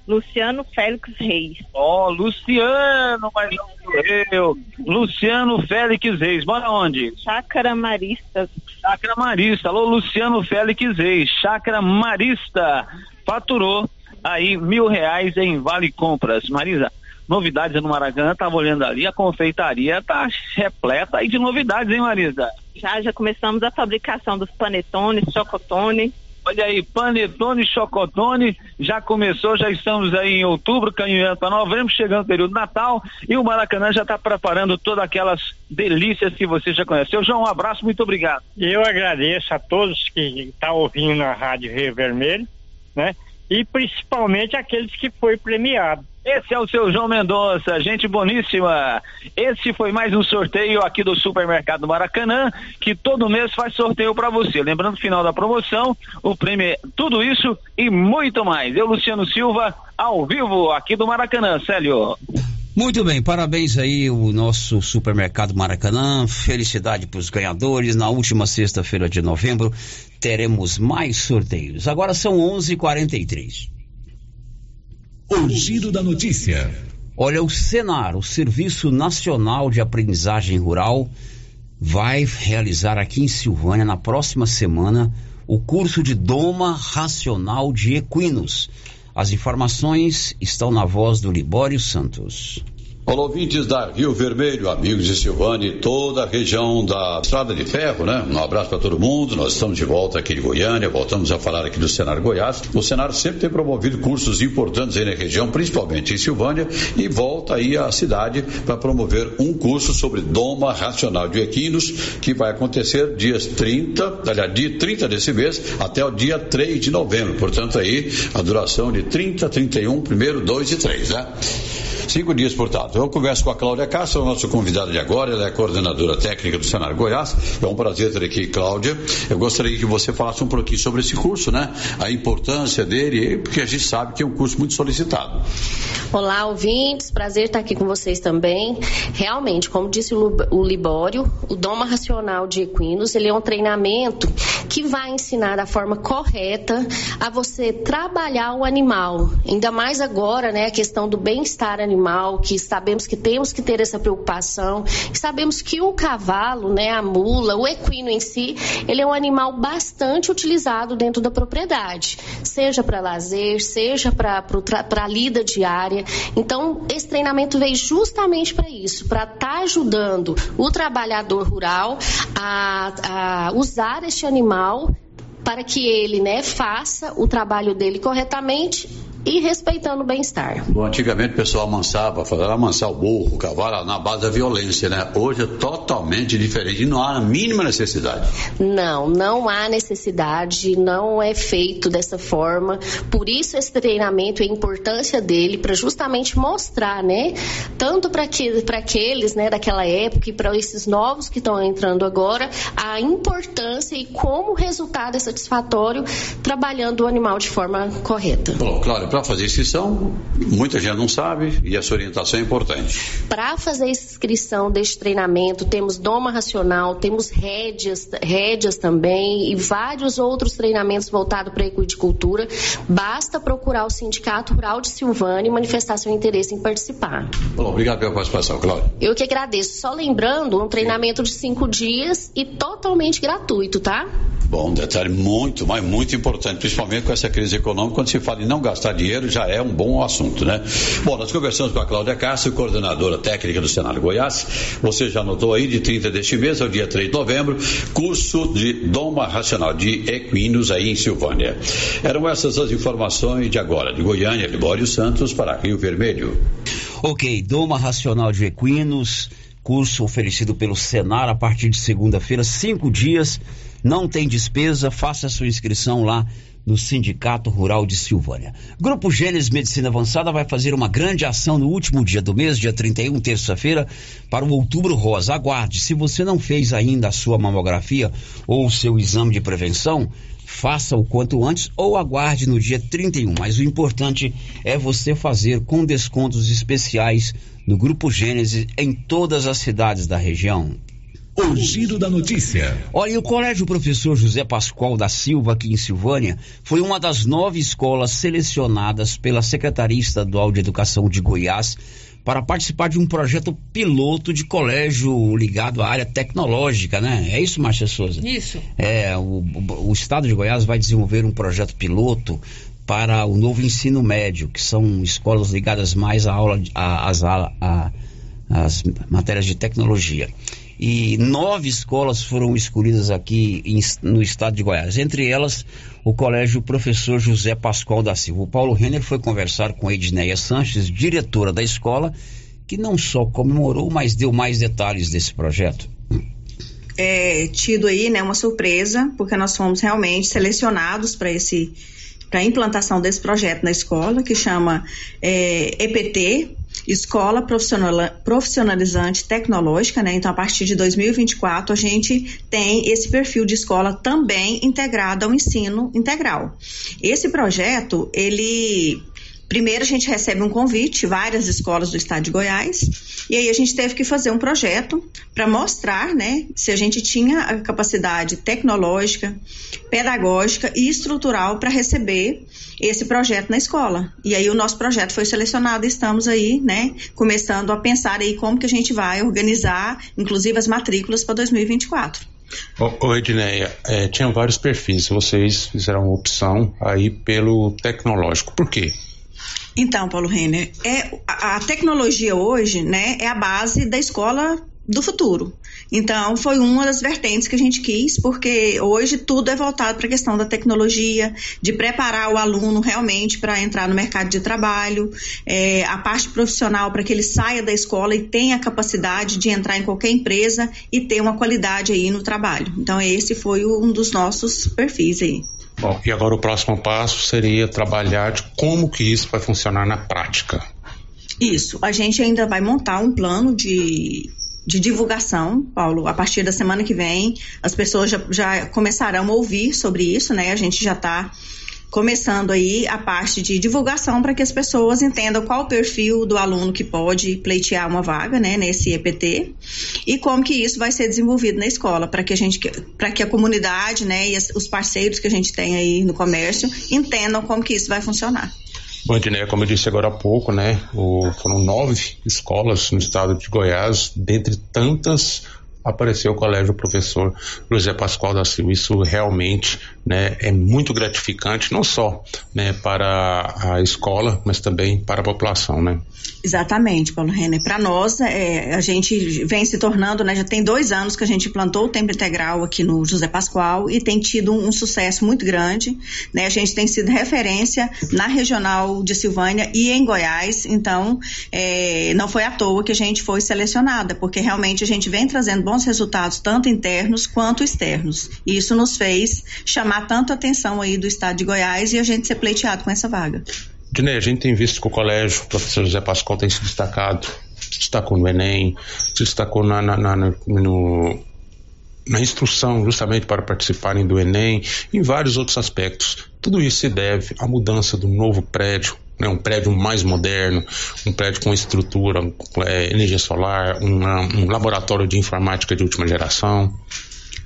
Luciano Félix Reis. Ó, oh, Luciano, mas não sou eu. Luciano Félix Reis, bora onde? Chácara Marista. Chácara Marista. Alô, Luciano Félix Reis. Chácara Marista. Faturou aí mil reais em Vale Compras. Marisa, novidades no Maracanã, tava olhando ali, a confeitaria tá repleta aí de novidades, hein, Marisa? Já, já começamos a fabricação dos panetones, chocotone. Olha aí, panetone, chocotone, já começou, já estamos aí em outubro, caminhando para novembro, chegando o período Natal, e o Maracanã já está preparando todas aquelas delícias que você já conhece. Seu João, um abraço, muito obrigado. Eu agradeço a todos que estão tá ouvindo a Rádio Rio Vermelho, né? E principalmente aqueles que foi premiado. Esse é o seu João Mendonça, gente boníssima. Esse foi mais um sorteio aqui do Supermercado Maracanã, que todo mês faz sorteio para você. Lembrando, final da promoção, o prêmio é tudo isso e muito mais. Eu, Luciano Silva, ao vivo aqui do Maracanã, Célio. Muito bem, parabéns aí o nosso Supermercado Maracanã. Felicidade para os ganhadores. Na última sexta-feira de novembro teremos mais sorteios. Agora são 11:43. O Giro da Notícia. Olha, o Senar, o Serviço Nacional de Aprendizagem Rural, vai realizar aqui em Silvânia, na próxima semana, o curso de Doma Racional de Equinos. As informações estão na voz do Libório Santos. Olá, ouvintes da Rio Vermelho, amigos de Silvânia e toda a região da Estrada de Ferro, né? Um abraço para todo mundo. Nós estamos de volta aqui de Goiânia, voltamos a falar aqui do Senar Goiás. O Senar sempre tem promovido cursos importantes aí na região, principalmente em Silvânia, e volta aí à cidade para promover um curso sobre doma racional de equinos, que vai acontecer dias 30, aliás, dia 30 desse mês até o dia 3 de novembro. Portanto, aí a duração de 30, 31, 1, 2 e 3, né? Cinco dias, portanto. Eu converso com a Cláudia Castro, nossa convidada de agora, ela é coordenadora técnica do Senar Goiás. É um prazer ter aqui, Cláudia. Eu gostaria que você falasse um pouquinho sobre esse curso, né? A importância dele, porque a gente sabe que é um curso muito solicitado. Olá, ouvintes. Prazer estar aqui com vocês também. Realmente, como disse o Libório, o Doma Racional de Equinos, ele é um treinamento que vai ensinar da forma correta a você trabalhar o animal. Ainda mais agora, né, a questão do bem-estar animal que sabemos que temos que ter essa preocupação, sabemos que o cavalo, né, a mula, o equino em si, ele é um animal bastante utilizado dentro da propriedade, seja para lazer, seja para a lida diária. Então, esse treinamento veio justamente para isso, para estar tá ajudando o trabalhador rural a, a usar este animal para que ele né, faça o trabalho dele corretamente e respeitando o bem-estar. Antigamente o pessoal amansava, falava amansar o burro, o cavalo na base da violência, né? Hoje é totalmente diferente, não há a mínima necessidade. Não, não há necessidade, não é feito dessa forma. Por isso esse treinamento e a importância dele para justamente mostrar, né, tanto para que, aqueles, né, daquela época e para esses novos que estão entrando agora, a importância e como o resultado é satisfatório trabalhando o animal de forma correta. Bom, claro, para fazer inscrição, muita gente não sabe e essa orientação é importante. Para fazer inscrição deste treinamento, temos doma racional, temos rédeas, rédeas também e vários outros treinamentos voltados para a equicultura. Basta procurar o Sindicato Rural de Silvânia e manifestar seu interesse em participar. Bom, obrigado pela participação, Cláudia. Eu que agradeço. Só lembrando, um treinamento de cinco dias e totalmente gratuito, tá? Bom, um detalhe muito, mas muito importante, principalmente com essa crise econômica, quando se fala em não gastar dinheiro, já é um bom assunto, né? Bom, nós conversamos com a Cláudia Castro, coordenadora técnica do Senado Goiás. Você já notou aí, de 30 deste mês ao dia 3 de novembro, curso de doma racional de equinos aí em Silvânia. Eram essas as informações de agora, de Goiânia, Libório Santos para Rio Vermelho. Ok, doma racional de equinos, curso oferecido pelo Senar a partir de segunda-feira, cinco dias não tem despesa, faça sua inscrição lá no Sindicato Rural de Silvânia. Grupo Gênesis Medicina Avançada vai fazer uma grande ação no último dia do mês, dia 31, terça-feira, para o Outubro Rosa. Aguarde, se você não fez ainda a sua mamografia ou o seu exame de prevenção, faça o quanto antes ou aguarde no dia 31. Mas o importante é você fazer com descontos especiais no Grupo Gênesis em todas as cidades da região. O giro da notícia. Olha, o Colégio Professor José Pascoal da Silva, aqui em Silvânia, foi uma das nove escolas selecionadas pela Secretaria Estadual de Educação de Goiás para participar de um projeto piloto de colégio ligado à área tecnológica, né? É isso, Márcia Souza? Isso. É, o, o Estado de Goiás vai desenvolver um projeto piloto para o novo ensino médio, que são escolas ligadas mais à aula, às às matérias de tecnologia e nove escolas foram escolhidas aqui em, no estado de Goiás. Entre elas, o Colégio Professor José Pascoal da Silva. O Paulo Renner foi conversar com Edneia Sanches, diretora da escola, que não só comemorou, mas deu mais detalhes desse projeto. É tido aí, né, uma surpresa, porque nós fomos realmente selecionados para esse para a implantação desse projeto na escola, que chama é, EPT, Escola Profissionalizante Tecnológica, né? Então, a partir de 2024, a gente tem esse perfil de escola também integrado ao ensino integral. Esse projeto, ele Primeiro, a gente recebe um convite, várias escolas do estado de Goiás, e aí a gente teve que fazer um projeto para mostrar, né, se a gente tinha a capacidade tecnológica, pedagógica e estrutural para receber esse projeto na escola. E aí o nosso projeto foi selecionado e estamos aí, né, começando a pensar aí como que a gente vai organizar, inclusive as matrículas para 2024. Ô, Edneia, é, tinha vários perfis, vocês fizeram opção aí pelo tecnológico. Por quê? Então, Paulo Renner, é, a, tecnologia hoje né, é a base da escola do futuro. Então, foi uma das vertentes que a gente quis, porque hoje tudo é voltado para a questão da tecnologia, de preparar o aluno realmente para entrar no mercado de trabalho, é, a parte profissional para que ele saia da escola e tenha a capacidade de entrar em qualquer empresa e ter uma qualidade aí no trabalho. Então, esse foi um dos nossos perfis aí. Bom, e agora o próximo passo seria trabalhar de como que isso vai funcionar na prática. Isso, a gente ainda vai montar um plano de, de divulgação, Paulo. A partir da semana que vem, as pessoas já, já começarão a ouvir sobre isso, né? A gente já está começando aí a parte de divulgação para que as pessoas entendam qual o perfil do aluno que pode pleitear uma vaga, né, nesse EPT e como que isso vai ser desenvolvido na escola para que a gente, para que a comunidade, né, e os parceiros que a gente tem aí no comércio entendam como que isso vai funcionar. Bom, Edneia, como eu disse agora há pouco, né, o, foram nove escolas no estado de Goiás, dentre tantas apareceu o colégio professor José Pascoal da Silva. Isso realmente né, é muito gratificante, não só né, para a escola, mas também para a população. Né? Exatamente, Paulo Renner. Para nós, é, a gente vem se tornando, né, já tem dois anos que a gente implantou o tempo integral aqui no José Pascoal e tem tido um, um sucesso muito grande. Né? A gente tem sido referência na regional de Silvânia e em Goiás, então é, não foi à toa que a gente foi selecionada, porque realmente a gente vem trazendo bons resultados, tanto internos quanto externos. E isso nos fez chamar tanto a atenção aí do estado de Goiás e a gente ser pleiteado com essa vaga. Dinei, a gente tem visto que o colégio, o professor José Pascoal tem se destacado, se destacou no Enem, se destacou na, na, na, no, na instrução justamente para participarem do Enem, em vários outros aspectos. Tudo isso se deve à mudança do novo prédio, né, um prédio mais moderno, um prédio com estrutura, é, energia solar, um laboratório de informática de última geração.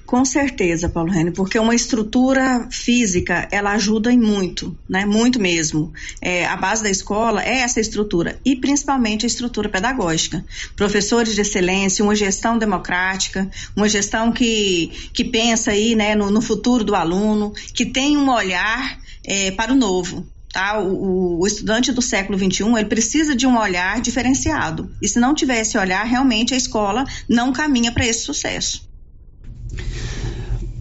Com certeza, Paulo Reni, porque uma estrutura física, ela ajuda em muito, né? Muito mesmo. É, a base da escola é essa estrutura, e principalmente a estrutura pedagógica. Professores de excelência, uma gestão democrática, uma gestão que, que pensa aí, né, no, no futuro do aluno, que tem um olhar é, para o novo. Tá? O, o, estudante do século XXI ele precisa de um olhar diferenciado. E se não tiver esse olhar, realmente a escola não caminha para esse sucesso.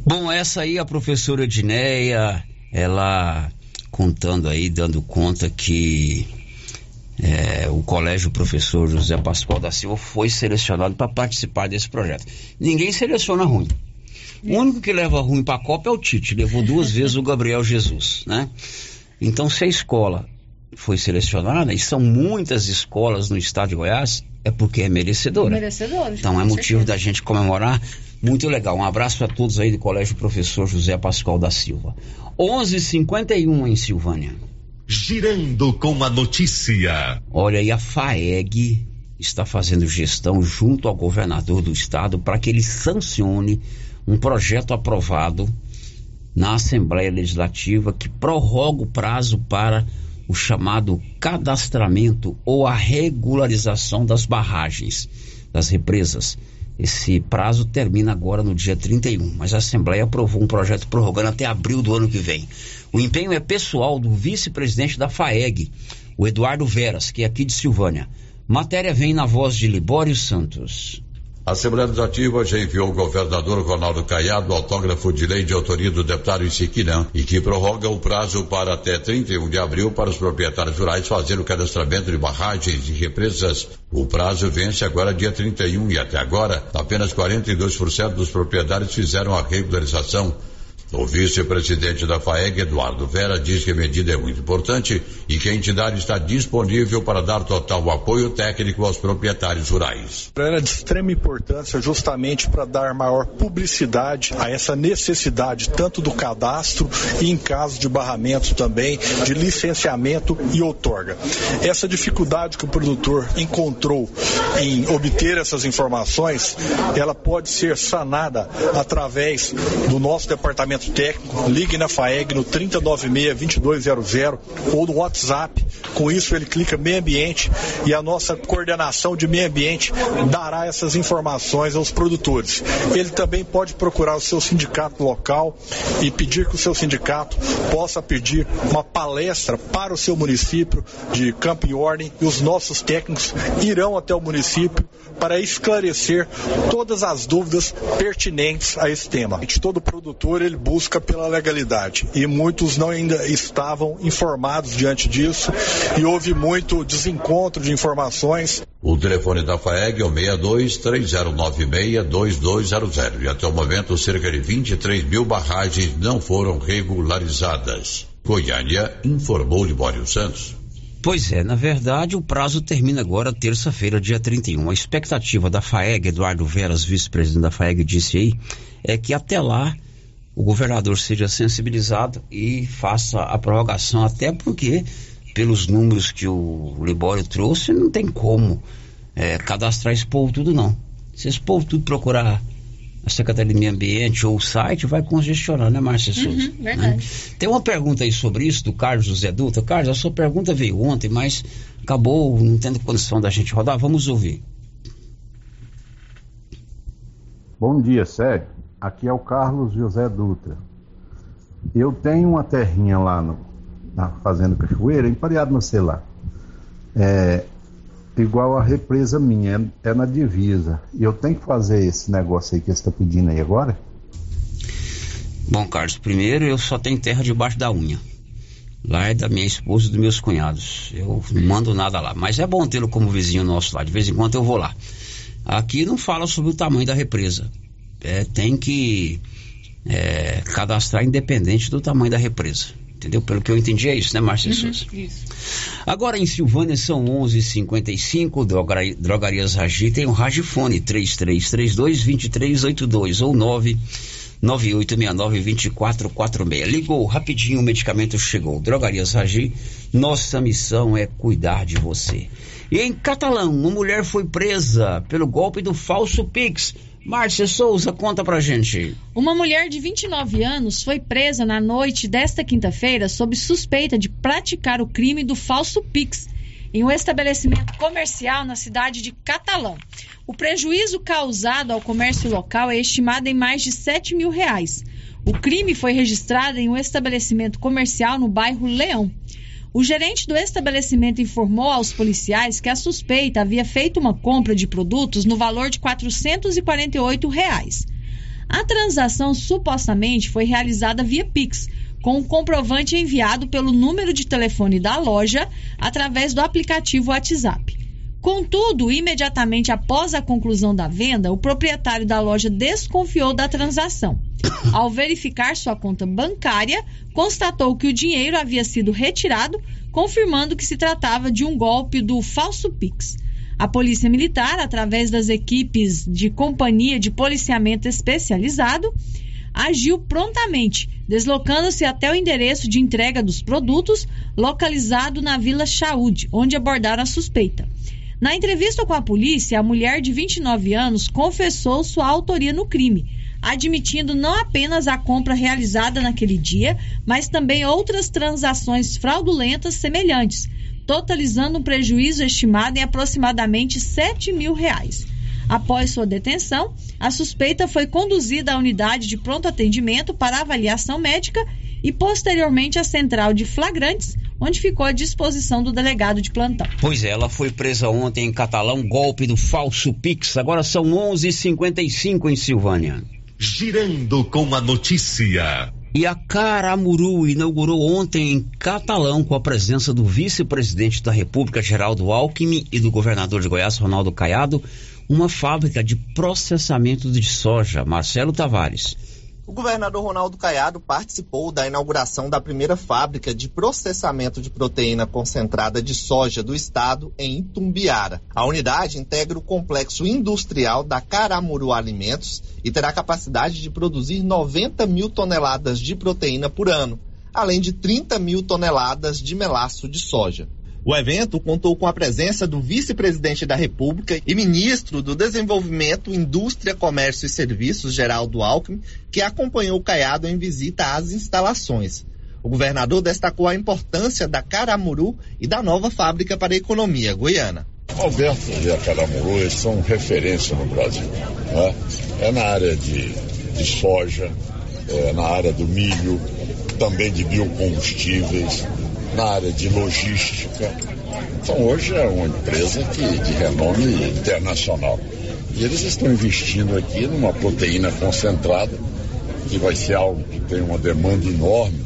Bom, essa aí a professora Edneia, ela contando aí, dando conta que é, o colégio professor José Pascoal da Silva foi selecionado para participar desse projeto. Ninguém seleciona ruim. O único que leva ruim para a Copa é o Tite, levou duas [laughs] vezes o Gabriel Jesus, né? Então, se a escola foi selecionada, e são muitas escolas no estado de Goiás, é porque é merecedora. Merecedora. Então é motivo certeza. da gente comemorar. Muito legal. Um abraço para todos aí do Colégio Professor José Pascoal da Silva. 11:51 em Silvânia. Girando com a notícia. Olha, e a FAEG está fazendo gestão junto ao governador do estado para que ele sancione um projeto aprovado na Assembleia Legislativa que prorroga o prazo para o chamado cadastramento ou a regularização das barragens, das represas. Esse prazo termina agora no dia 31, mas a Assembleia aprovou um projeto prorrogando até abril do ano que vem. O empenho é pessoal do vice-presidente da FAEG, o Eduardo Veras, que é aqui de Silvânia. Matéria vem na voz de Libório Santos. A Assembleia Legislativa já enviou ao governador Ronaldo Caiado autógrafo de lei de autoria do deputado Isiquirã e que prorroga o prazo para até 31 de abril para os proprietários rurais fazer o cadastramento de barragens e represas. O prazo vence agora dia 31 e até agora apenas 42% dos proprietários fizeram a regularização. O vice-presidente da FAEG, Eduardo Vera, diz que a medida é muito importante e que a entidade está disponível para dar total apoio técnico aos proprietários rurais. Era de extrema importância justamente para dar maior publicidade a essa necessidade, tanto do cadastro e em caso de barramento também, de licenciamento e outorga. Essa dificuldade que o produtor encontrou em obter essas informações, ela pode ser sanada através do nosso departamento técnico, ligue na FAEG no 3096-2200 ou no WhatsApp. Com isso, ele clica meio ambiente e a nossa coordenação de meio ambiente dará essas informações aos produtores. Ele também pode procurar o seu sindicato local e pedir que o seu sindicato possa pedir uma palestra para o seu município de Campo e Ordem e os nossos técnicos irão até o município para esclarecer todas as dúvidas pertinentes a esse tema. Todo produtor ele busca pela legalidade e muitos não ainda estavam informados diante disso e houve muito desencontro de informações. O telefone da FAEG é o 62 3096 2200 e até o momento cerca de 23 mil barragens não foram regularizadas. Goiânia informou Libório Santos. Pois é, na verdade, o prazo termina agora, terça-feira, dia 31. A expectativa da FAEG, Eduardo Veras, vice-presidente da FAEG, disse aí, é que até lá o governador seja sensibilizado e faça a prorrogação, até porque, pelos números que o Libório trouxe, não tem como é, cadastrar esse povo tudo, não. Se esse povo tudo procurar a Secretaria de Meio Ambiente ou o site, vai congestionar, né, Márcia uhum, Souza? Verdade. Né? Tem uma pergunta aí sobre isso do Carlos José Dutra. Carlos, a sua pergunta veio ontem, mas acabou não tendo condição da gente rodar. Vamos ouvir. Bom dia, Sérgio. Aqui é o Carlos José Dutra. Eu tenho uma terrinha lá no, na Fazenda Cachoeira, empareado no celular. É, igual a represa minha, é, é, na divisa. E eu tenho que fazer esse negócio aí que você está pedindo aí agora? Bom, Carlos, primeiro eu só tenho terra debaixo da unha. Lá é da minha esposa e dos meus cunhados. Eu não mando nada lá. Mas é bom tê-lo como vizinho nosso lá. De vez em quando eu vou lá. Aqui não fala sobre o tamanho da represa é, tem que é, cadastrar independente do tamanho da represa. Entendeu? Pelo que eu entendi é isso, né, Márcia uhum, Souza? Isso. Agora em Silvânia são 11:55 drogaria, Drogarias Ragi tem um Ragifone 3332-2382 ou 99869-2446. Ligou rapidinho, o medicamento chegou. Drogarias Ragi, nossa missão é cuidar de você. E em Catalão, uma mulher foi presa pelo golpe do falso Pix Márcia Souza, conta pra gente. Uma mulher de 29 anos foi presa na noite desta quinta-feira sob suspeita de praticar o crime do falso Pix em um estabelecimento comercial na cidade de Catalão. O prejuízo causado ao comércio local é estimado em mais de 7 mil reais. O crime foi registrado em um estabelecimento comercial no bairro Leão. O gerente do estabelecimento informou aos policiais que a suspeita havia feito uma compra de produtos no valor de 448 reais. A transação supostamente foi realizada via Pix, com um comprovante enviado pelo número de telefone da loja através do aplicativo WhatsApp. Contudo, imediatamente após a conclusão da venda, o proprietário da loja desconfiou da transação. [coughs] Ao verificar sua conta bancária, constatou que o dinheiro havia sido retirado, confirmando que se tratava de um golpe do falso Pix. A Polícia Militar, através das equipes de Companhia de Policiamento Especializado, agiu prontamente, deslocando-se até o endereço de entrega dos produtos, localizado na Vila Chaúde, onde abordaram a suspeita. Na entrevista com a polícia, a mulher de 29 anos confessou sua autoria no crime, admitindo não apenas a compra realizada naquele dia, mas também outras transações fraudulentas semelhantes, totalizando um prejuízo estimado em aproximadamente 7 mil reais. Após sua detenção, a suspeita foi conduzida à unidade de pronto atendimento para avaliação médica e posteriormente à central de flagrantes, onde ficou à disposição do delegado de plantão. Pois é, ela foi presa ontem em Catalão, golpe do falso Pix. Agora são 11:55 em Silvânia. Girando com a notícia. E a Caramuru inaugurou ontem em Catalão com a presença do vice-presidente da República, Geraldo Alckmin, e do governador de Goiás, Ronaldo Caiado, uma fábrica de processamento de soja. Marcelo Tavares. O governador Ronaldo Caiado participou da inauguração da primeira fábrica de processamento de proteína concentrada de soja do estado em Itumbiara. A unidade integra o complexo industrial da Caramuru Alimentos e terá capacidade de produzir 90 mil toneladas de proteína por ano, além de 30 mil toneladas de melaço de soja. O evento contou com a presença do vice-presidente da República e ministro do Desenvolvimento, Indústria, Comércio e Serviços, Geraldo Alckmin, que acompanhou o Caiado em visita às instalações. O governador destacou a importância da Caramuru e da nova fábrica para a economia goiana. Alberto e a Caramuru são referência no Brasil. Né? É na área de, de soja, é na área do milho, também de biocombustíveis, na área de logística. Então hoje é uma empresa que, de renome internacional. E eles estão investindo aqui numa proteína concentrada, que vai ser algo que tem uma demanda enorme,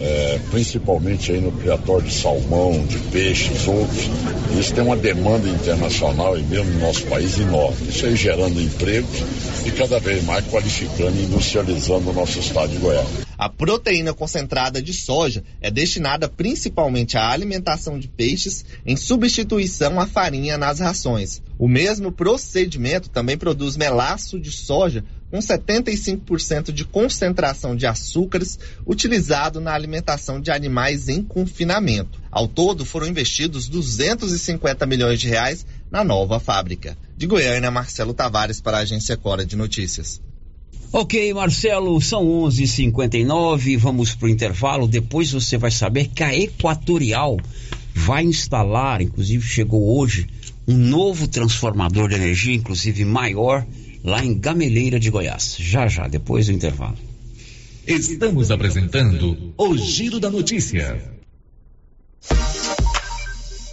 é, principalmente aí no criatório de salmão, de peixes, outros. Isso tem uma demanda internacional e mesmo no nosso país enorme. Isso aí gerando empregos e cada vez mais qualificando e industrializando o nosso estado de Goiás. A proteína concentrada de soja é destinada principalmente à alimentação de peixes em substituição à farinha nas rações. O mesmo procedimento também produz melaço de soja com 75% de concentração de açúcares utilizado na alimentação de animais em confinamento. Ao todo, foram investidos 250 milhões de reais na nova fábrica. De Goiânia, Marcelo Tavares para a Agência Cora de Notícias. Ok, Marcelo, são 11:59. Vamos para o intervalo. Depois você vai saber que a Equatorial vai instalar, inclusive chegou hoje, um novo transformador de energia, inclusive maior, lá em Gameleira de Goiás. Já já, depois do intervalo. Estamos apresentando o Giro da Notícia.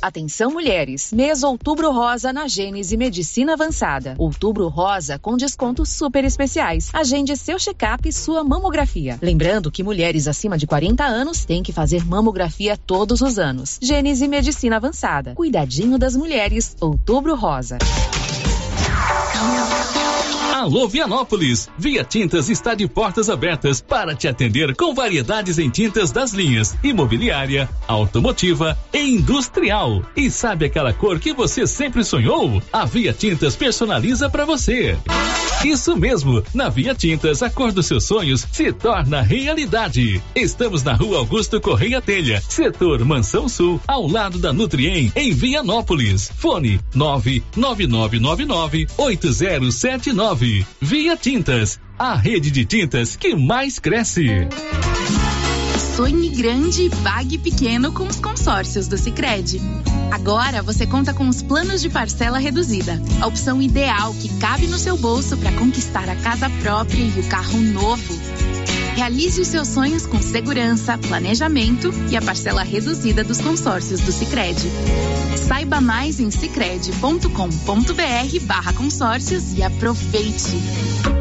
Atenção mulheres, mês Outubro Rosa na Gênese Medicina Avançada. Outubro Rosa com descontos super especiais. Agende seu check-up e sua mamografia. Lembrando que mulheres acima de 40 anos têm que fazer mamografia todos os anos. Gênese Medicina Avançada. Cuidadinho das mulheres. Outubro Rosa. Alô Vianópolis! Via Tintas está de portas abertas para te atender com variedades em tintas das linhas imobiliária, automotiva e industrial. E sabe aquela cor que você sempre sonhou? A Via Tintas personaliza para você. Isso mesmo, na Via Tintas a cor dos seus sonhos se torna realidade. Estamos na Rua Augusto Correia Telha, setor Mansão Sul, ao lado da Nutriem, em Vianópolis. Fone 99999 8079 Via Tintas, a rede de tintas que mais cresce. Sonhe grande e pague pequeno com os consórcios do Sicredi. Agora você conta com os planos de parcela reduzida, a opção ideal que cabe no seu bolso para conquistar a casa própria e o carro novo. Realize os seus sonhos com segurança, planejamento e a parcela reduzida dos consórcios do Sicredi. Saiba mais em sicredi.com.br/barra consórcios e aproveite.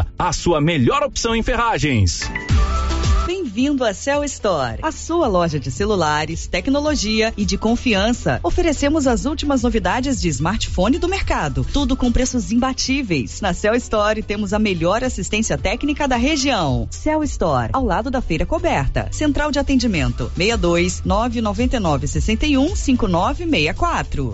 a sua melhor opção em ferragens. Bem-vindo a Cell Store, a sua loja de celulares, tecnologia e de confiança. Oferecemos as últimas novidades de smartphone do mercado, tudo com preços imbatíveis. Na Cell Store temos a melhor assistência técnica da região. Cell Store, ao lado da feira coberta. Central de atendimento: 62 999 61 5964.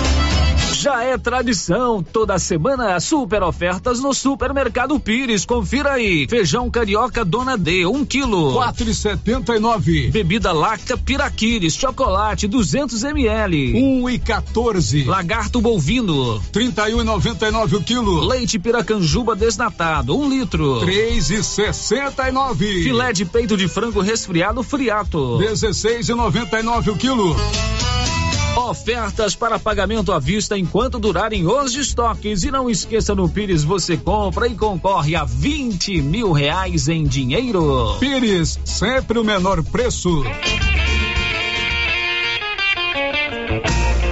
Já é tradição, toda semana super ofertas no Supermercado Pires. Confira aí: feijão carioca Dona D, 1 um quilo, quatro e setenta e nove. Bebida láctea Piraquires, chocolate 200 ml, um e 14. Lagarto bovino, trinta e um e noventa e nove o quilo. Leite Piracanjuba desnatado, 1 um litro, três e sessenta e nove. Filé de peito de frango resfriado Friato, dezesseis e noventa e nove o quilo. Ofertas para pagamento à vista enquanto durarem os estoques. E não esqueça, no Pires você compra e concorre a 20 mil reais em dinheiro. Pires, sempre o menor preço.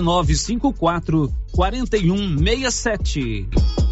99954 4167.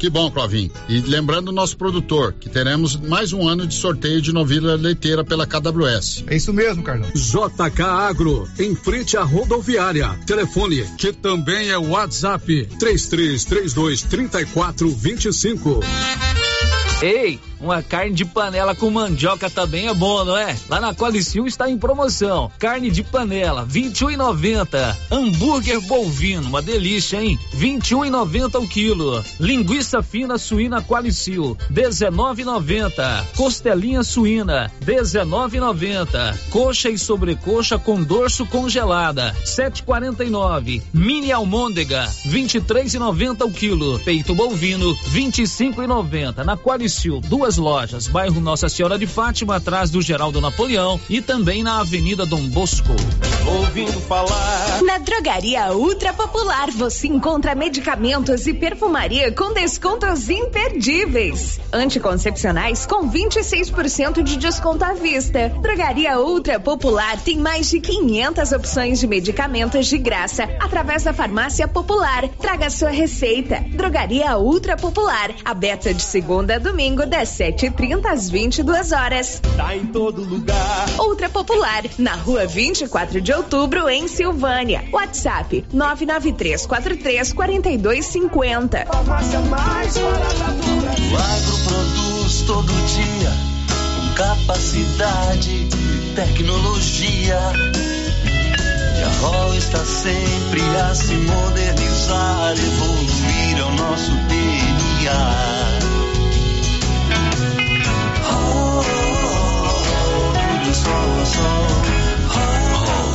Que bom, Clovin. E lembrando o nosso produtor que teremos mais um ano de sorteio de novilha leiteira pela KWS. É isso mesmo, Carlão. JK Agro, em frente à rodoviária. Telefone, que também é WhatsApp, 3332 3425. Ei, uma carne de panela com mandioca também é bom, não é? Lá na Qualicil está em promoção. Carne de panela, 21,90. Hambúrguer bovino, uma delícia, hein? 21,90 o quilo. Linguiça fina suína Qualicil, 19,90. Costelinha suína, 19,90. Coxa e sobrecoxa com dorso congelada, 7,49. Mini almôndega, 23,90 o quilo. Peito bovino, 25,90. Na Qualicil duas lojas, bairro Nossa Senhora de Fátima, atrás do Geraldo Napoleão e também na Avenida Dom Bosco. Ouvindo falar. Na Drogaria Ultra Popular você encontra medicamentos e perfumaria com descontos imperdíveis. Anticoncepcionais com 26% de desconto à vista. Drogaria Ultra Popular tem mais de 500 opções de medicamentos de graça através da Farmácia Popular. Traga sua receita. Drogaria Ultra Popular, aberta de segunda a domingo domingo, das 7h30 às 22 horas. Tá em todo lugar. Ultra Popular, na rua 24 de outubro, em Silvânia. WhatsApp 99343 4250. Farmácia mais barata do Brasil. O agro produz todo dia com capacidade e tecnologia. E a ROL está sempre a se modernizar, evoluir ao nosso DNA.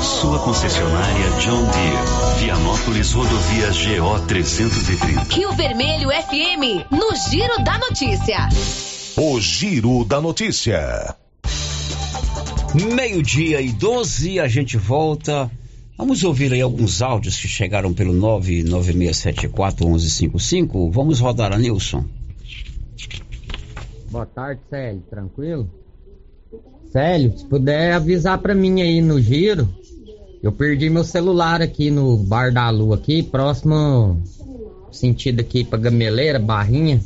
Sua concessionária John Deere. Vianópolis Rodovias GO 330. Rio Vermelho FM, no Giro da Notícia. O Giro da Notícia. Meio-dia e 12, a gente volta. Vamos ouvir aí alguns áudios que chegaram pelo 996741155. Vamos rodar a Nilson. Boa tarde, Célio. Tranquilo? Célio, se puder avisar pra mim aí no giro. Eu perdi meu celular aqui no Bar da Lua, aqui, próximo sentido aqui pra Gameleira, Barrinha.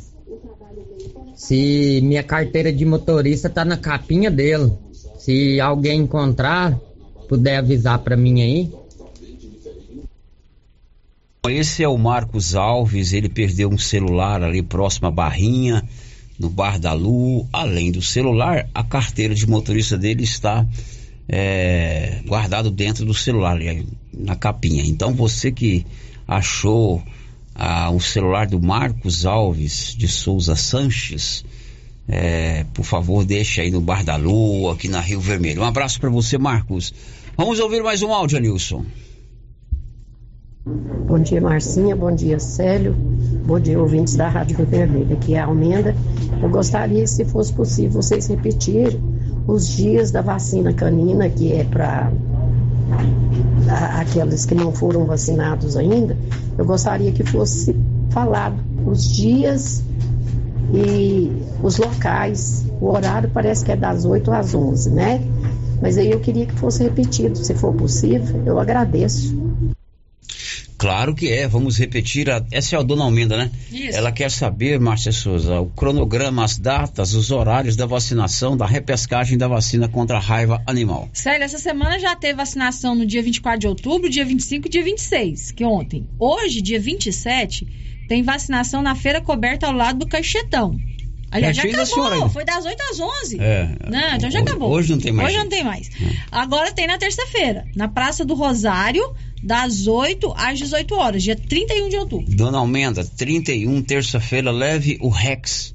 Se minha carteira de motorista tá na capinha dele. Se alguém encontrar, puder avisar pra mim aí. Esse é o Marcos Alves, ele perdeu um celular ali próximo à Barrinha no Bar da Lu, além do celular, a carteira de motorista dele está é, guardado dentro do celular, na capinha. Então você que achou ah, o celular do Marcos Alves de Souza Sanches, é, por favor deixe aí no Bar da Lua, aqui na Rio Vermelho. Um abraço para você, Marcos. Vamos ouvir mais um áudio, Nilson. Bom dia, Marcinha. Bom dia, Célio. Bom dia, ouvintes da Rádio Rio Vermelho. Aqui é a Almenda. Eu gostaria, se fosse possível, vocês repetirem os dias da vacina canina, que é para aqueles que não foram vacinados ainda. Eu gostaria que fosse falado os dias e os locais. O horário parece que é das 8 às 11, né? Mas aí eu queria que fosse repetido, se for possível. Eu agradeço. Claro que é, vamos repetir. A... Essa é a dona Almenda, né? Isso. Ela quer saber, Márcia Souza, o cronograma, as datas, os horários da vacinação, da repescagem da vacina contra a raiva animal. Sério, essa semana já teve vacinação no dia 24 de outubro, dia 25 e dia 26, que ontem. Hoje, dia 27, tem vacinação na feira coberta ao lado do Caixetão. Aliás, já acabou. Foi das 8 às 11. É. Não, então já Hoje- acabou. hoje não tem mais Hoje não tem mais. Agora tem na terça-feira, na Praça do Rosário, das 8 às 18 horas, dia 31 de outubro. Dona Almenda, 31, terça-feira, leve o Rex.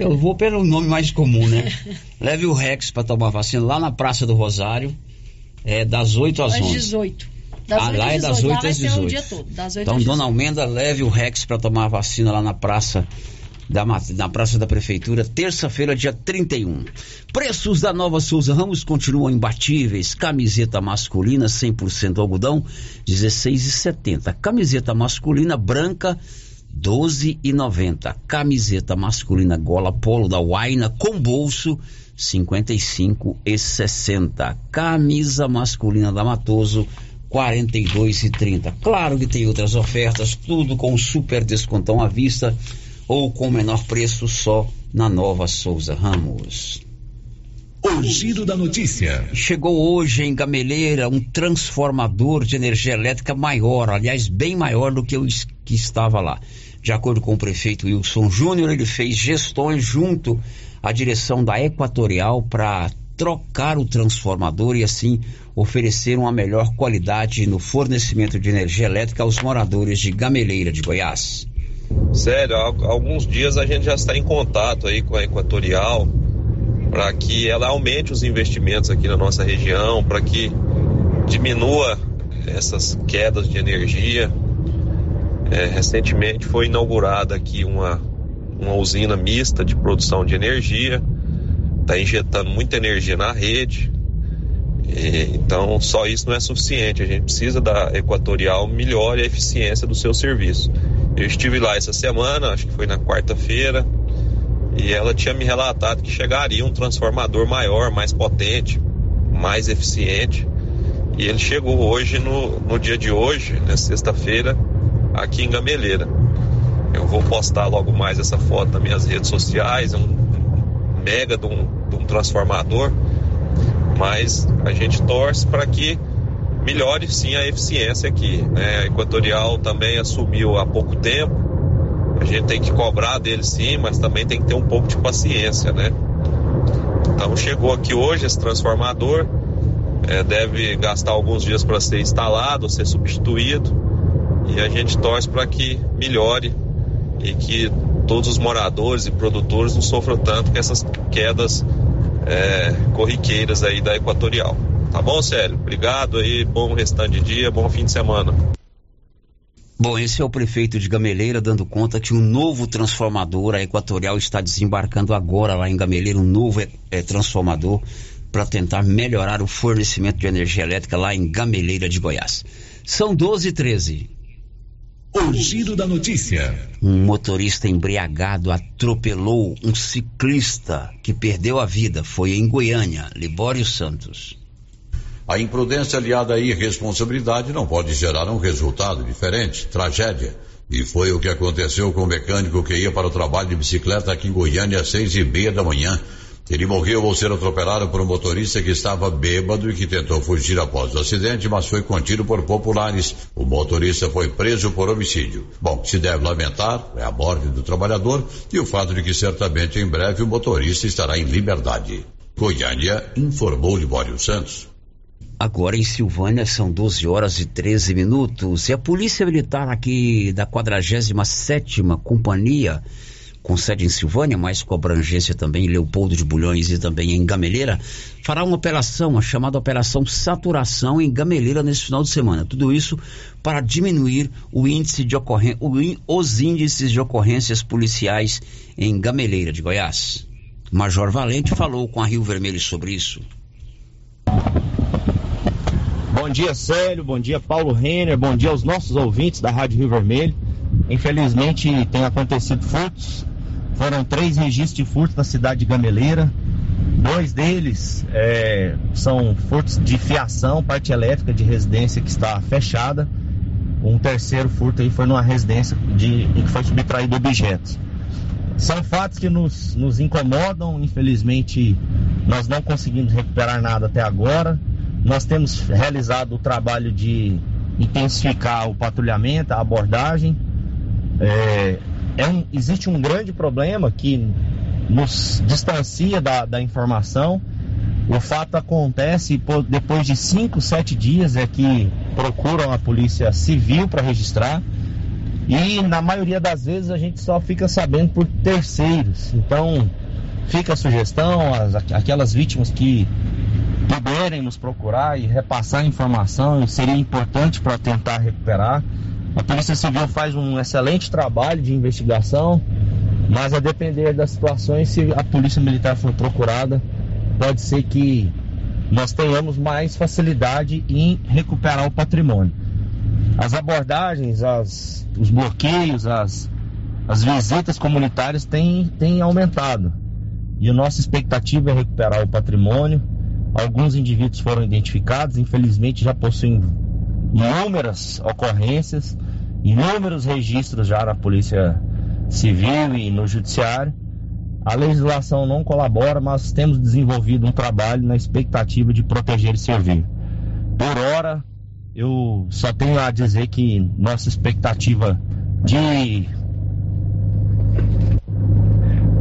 Eu vou pelo nome mais comum, né? [laughs] Leve o Rex para tomar vacina lá na Praça do Rosário, é das 8 às Às 11. 18. Das ah, 8 lá às é 18. das 8 lá vai às ser o 18. dia todo. Das 8 Então, às Dona 18. Almenda, leve o Rex para tomar vacina lá na praça da, na praça da prefeitura, terça-feira, dia 31. Preços da Nova Souza Ramos continuam imbatíveis. Camiseta masculina 100% algodão, 16,70. Camiseta masculina branca 12,90. Camiseta masculina gola polo da Waina com bolso 55,60. Camisa masculina da Matoso 42,30. Claro que tem outras ofertas, tudo com super descontão à vista ou com menor preço só na Nova Souza Ramos. O giro da notícia. Chegou hoje em Gameleira um transformador de energia elétrica maior, aliás, bem maior do que o que estava lá. De acordo com o prefeito Wilson Júnior, ele fez gestões junto à direção da Equatorial para trocar o transformador e assim oferecer uma melhor qualidade no fornecimento de energia elétrica aos moradores de Gameleira de Goiás. Sério, alguns dias a gente já está em contato aí com a Equatorial para que ela aumente os investimentos aqui na nossa região, para que diminua essas quedas de energia. É, recentemente foi inaugurada aqui uma, uma usina mista de produção de energia, está injetando muita energia na rede. E, então, só isso não é suficiente. A gente precisa da Equatorial melhore a eficiência do seu serviço. Eu estive lá essa semana, acho que foi na quarta-feira, e ela tinha me relatado que chegaria um transformador maior, mais potente, mais eficiente. E ele chegou hoje, no, no dia de hoje, na sexta-feira, aqui em Gameleira. Eu vou postar logo mais essa foto nas minhas redes sociais, é um mega de um, de um transformador, mas a gente torce para que melhore sim a eficiência aqui. Né? A Equatorial também assumiu há pouco tempo, a gente tem que cobrar dele sim, mas também tem que ter um pouco de paciência, né? Então chegou aqui hoje esse transformador, eh, deve gastar alguns dias para ser instalado, ser substituído, e a gente torce para que melhore e que todos os moradores e produtores não sofram tanto com essas quedas eh, corriqueiras aí da Equatorial. Tá bom, Célio? Obrigado aí, bom restante de dia, bom fim de semana. Bom, esse é o prefeito de Gameleira dando conta que um novo transformador, a Equatorial está desembarcando agora lá em Gameleira, um novo eh, transformador para tentar melhorar o fornecimento de energia elétrica lá em Gameleira de Goiás. São 12 e 13. O giro da notícia. Um motorista embriagado atropelou um ciclista que perdeu a vida. Foi em Goiânia, Libório Santos. A imprudência aliada à irresponsabilidade não pode gerar um resultado diferente, tragédia. E foi o que aconteceu com o mecânico que ia para o trabalho de bicicleta aqui em Goiânia às seis e meia da manhã. Ele morreu ao ser atropelado por um motorista que estava bêbado e que tentou fugir após o acidente, mas foi contido por populares. O motorista foi preso por homicídio. Bom, se deve lamentar é a morte do trabalhador e o fato de que certamente em breve o motorista estará em liberdade. Goiânia informou Libório Santos. Agora em Silvânia são 12 horas e 13 minutos. E a Polícia Militar aqui da 47ª Companhia, com sede em Silvânia, mas com abrangência também em Leopoldo de Bulhões e também em Gameleira, fará uma operação, a chamada Operação Saturação em Gameleira nesse final de semana. Tudo isso para diminuir o índice de os índices de ocorrências policiais em Gameleira de Goiás. Major Valente falou com a Rio Vermelho sobre isso. Bom dia, Célio. Bom dia, Paulo Renner. Bom dia aos nossos ouvintes da Rádio Rio Vermelho. Infelizmente, tem acontecido furtos. Foram três registros de furto na cidade de Gameleira. Dois deles é, são furtos de fiação, parte elétrica de residência que está fechada. Um terceiro furto aí foi numa residência de, em que foi subtraído objetos. São fatos que nos, nos incomodam. Infelizmente, nós não conseguimos recuperar nada até agora. Nós temos realizado o trabalho de intensificar o patrulhamento, a abordagem. É, é um, existe um grande problema que nos distancia da, da informação. O fato acontece depois de 5, 7 dias é que procuram a polícia civil para registrar. E na maioria das vezes a gente só fica sabendo por terceiros. Então fica a sugestão, as, aquelas vítimas que puderem nos procurar e repassar informação, seria importante para tentar recuperar. A Polícia Civil faz um excelente trabalho de investigação, mas a depender das situações, se a Polícia Militar for procurada, pode ser que nós tenhamos mais facilidade em recuperar o patrimônio. As abordagens, as, os bloqueios, as, as visitas comunitárias têm, têm aumentado. E a nossa expectativa é recuperar o patrimônio. Alguns indivíduos foram identificados, infelizmente já possuem inúmeras ocorrências, inúmeros registros já na Polícia Civil e no Judiciário. A legislação não colabora, mas temos desenvolvido um trabalho na expectativa de proteger e servir. Por hora, eu só tenho a dizer que nossa expectativa de.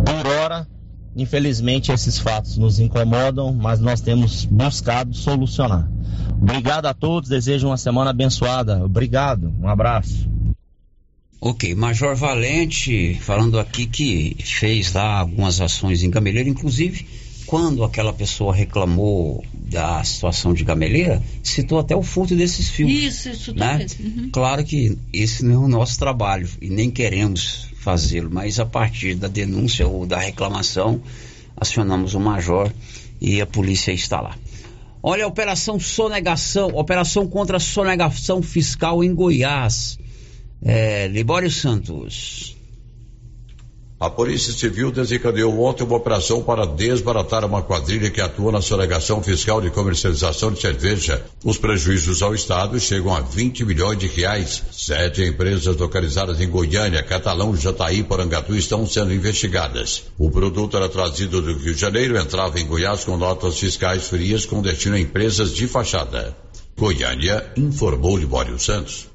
Por hora, infelizmente, esses fatos nos incomodam, mas nós temos buscado solucionar. Obrigado a todos, desejo uma semana abençoada. Obrigado, um abraço. Ok, Major Valente falando aqui que fez lá algumas ações em Gameleira, inclusive quando aquela pessoa reclamou da situação de Gameleira, citou até o furto desses fios. Isso, isso né? Uhum. Claro que esse não é o nosso trabalho e nem queremos fazê-lo, mas a partir da denúncia ou da reclamação, acionamos o major e a polícia está lá. Olha a operação sonegação, operação contra sonegação fiscal em Goiás. É, Libório Santos. A Polícia Civil desencadeou ontem uma operação para desbaratar uma quadrilha que atua na sonegação fiscal de comercialização de cerveja. Os prejuízos ao Estado chegam a 20 milhões de reais. Sete empresas localizadas em Goiânia, Catalão, Jataí e Porangatu estão sendo investigadas. O produto era trazido do Rio de Janeiro, entrava em Goiás com notas fiscais frias com destino a empresas de fachada. Goiânia, informou Libório Santos.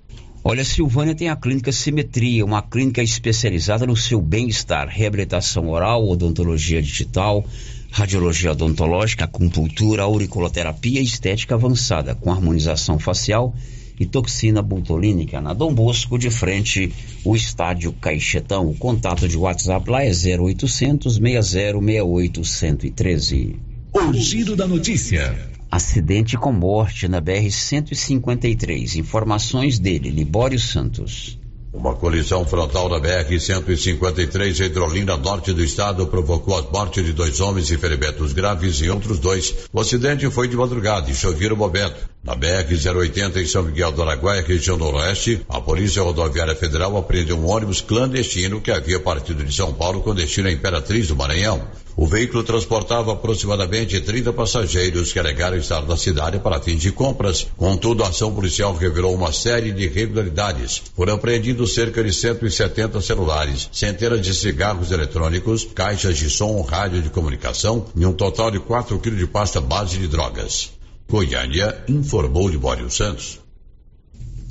Olha, Silvânia tem a clínica Simetria, uma clínica especializada no seu bem-estar, reabilitação oral, odontologia digital, radiologia odontológica, acupuntura, auriculoterapia estética avançada, com harmonização facial e toxina botulínica. Na Dom Bosco, de frente, o estádio Caixetão. O contato de WhatsApp lá é 0800 6068 113. O giro da notícia. Acidente com morte na BR-153. Informações dele, Libório Santos. Uma colisão frontal na BR-153 em Drolina, norte do estado, provocou a morte de dois homens e ferimentos graves e outros dois. O acidente foi de madrugada e chovia no momento. Na BR-080 em São Miguel do Araguaia, região noroeste, a Polícia Rodoviária Federal apreendeu um ônibus clandestino que havia partido de São Paulo com destino à Imperatriz do Maranhão. O veículo transportava aproximadamente 30 passageiros que alegaram estar na cidade para fins de compras. Contudo, a ação policial revelou uma série de irregularidades. Foram apreendidos cerca de 170 celulares, centenas de cigarros eletrônicos, caixas de som, rádio de comunicação e um total de 4 quilos de pasta base de drogas. Goiânia informou Libório Santos.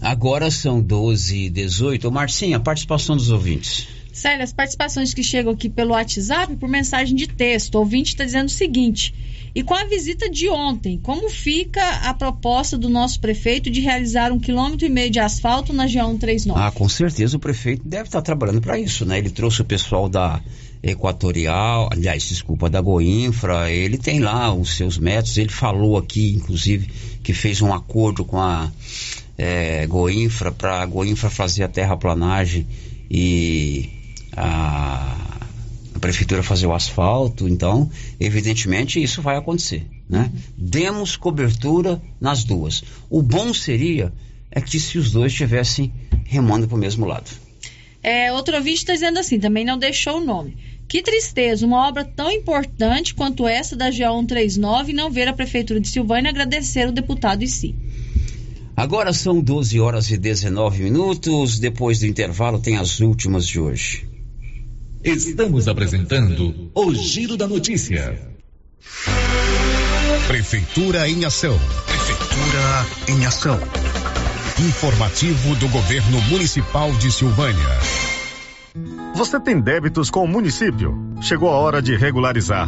Agora são 12 e 18. Marcinha, participação dos ouvintes. Célia, as participações que chegam aqui pelo WhatsApp por mensagem de texto. O ouvinte está dizendo o seguinte: e com a visita de ontem, como fica a proposta do nosso prefeito de realizar um quilômetro e meio de asfalto na G139? Ah, com certeza o prefeito deve estar trabalhando para isso, né? Ele trouxe o pessoal da Equatorial, aliás, desculpa, da Goinfra, ele tem lá os seus métodos, ele falou aqui, inclusive, que fez um acordo com a é, Goinfra para a Goinfra fazer a terraplanagem e a, a prefeitura fazer o asfalto, então, evidentemente, isso vai acontecer, né? Demos cobertura nas duas. O bom seria é que se os dois estivessem remando para o mesmo lado. É, outro ouvinte está dizendo assim, também não deixou o nome. Que tristeza, uma obra tão importante quanto essa da GA139 não ver a Prefeitura de Silvânia agradecer o deputado e si. Agora são 12 horas e 19 minutos. Depois do intervalo, tem as últimas de hoje. Estamos apresentando o Giro da Notícia. Prefeitura em Ação. Prefeitura em Ação. Informativo do Governo Municipal de Silvânia. Você tem débitos com o município? Chegou a hora de regularizar.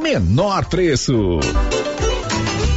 menor preço.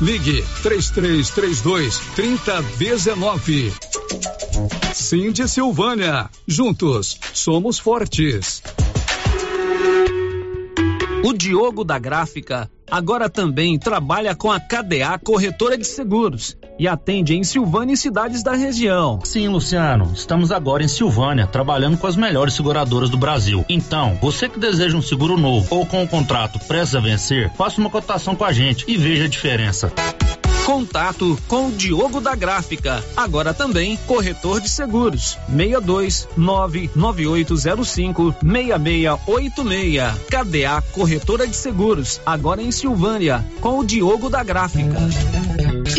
Ligue 3332 3019. Cindy Silvânia. Juntos somos fortes. O Diogo da Gráfica agora também trabalha com a KDA Corretora de Seguros e atende em Silvânia e cidades da região. Sim, Luciano, estamos agora em Silvânia, trabalhando com as melhores seguradoras do Brasil. Então, você que deseja um seguro novo ou com um contrato prestes a vencer, faça uma cotação com a gente e veja a diferença. Contato com o Diogo da Gráfica, agora também corretor de seguros. 62 99805 6686. KDA Corretora de Seguros, agora em Silvânia, com o Diogo da Gráfica.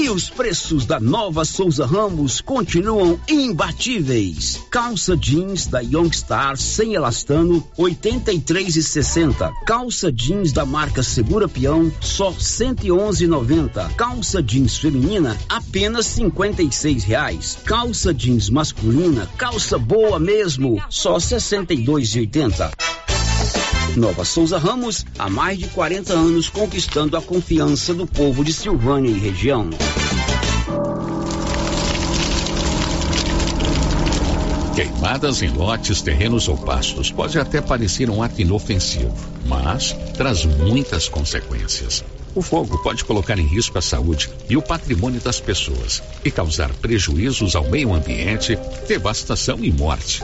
E os preços da nova Souza Ramos continuam imbatíveis. Calça jeans da Youngstar sem elastano, 83,60. Calça jeans da marca Segura Peão, só 111,90. Calça jeans feminina, apenas 56 reais. Calça jeans masculina, calça boa mesmo, só 62,80. Nova Souza Ramos, há mais de 40 anos conquistando a confiança do povo de Silvânia e região. Queimadas em lotes, terrenos ou pastos pode até parecer um ato inofensivo, mas traz muitas consequências. O fogo pode colocar em risco a saúde e o patrimônio das pessoas e causar prejuízos ao meio ambiente, devastação e morte.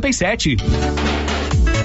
5787.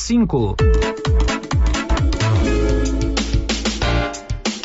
cinco.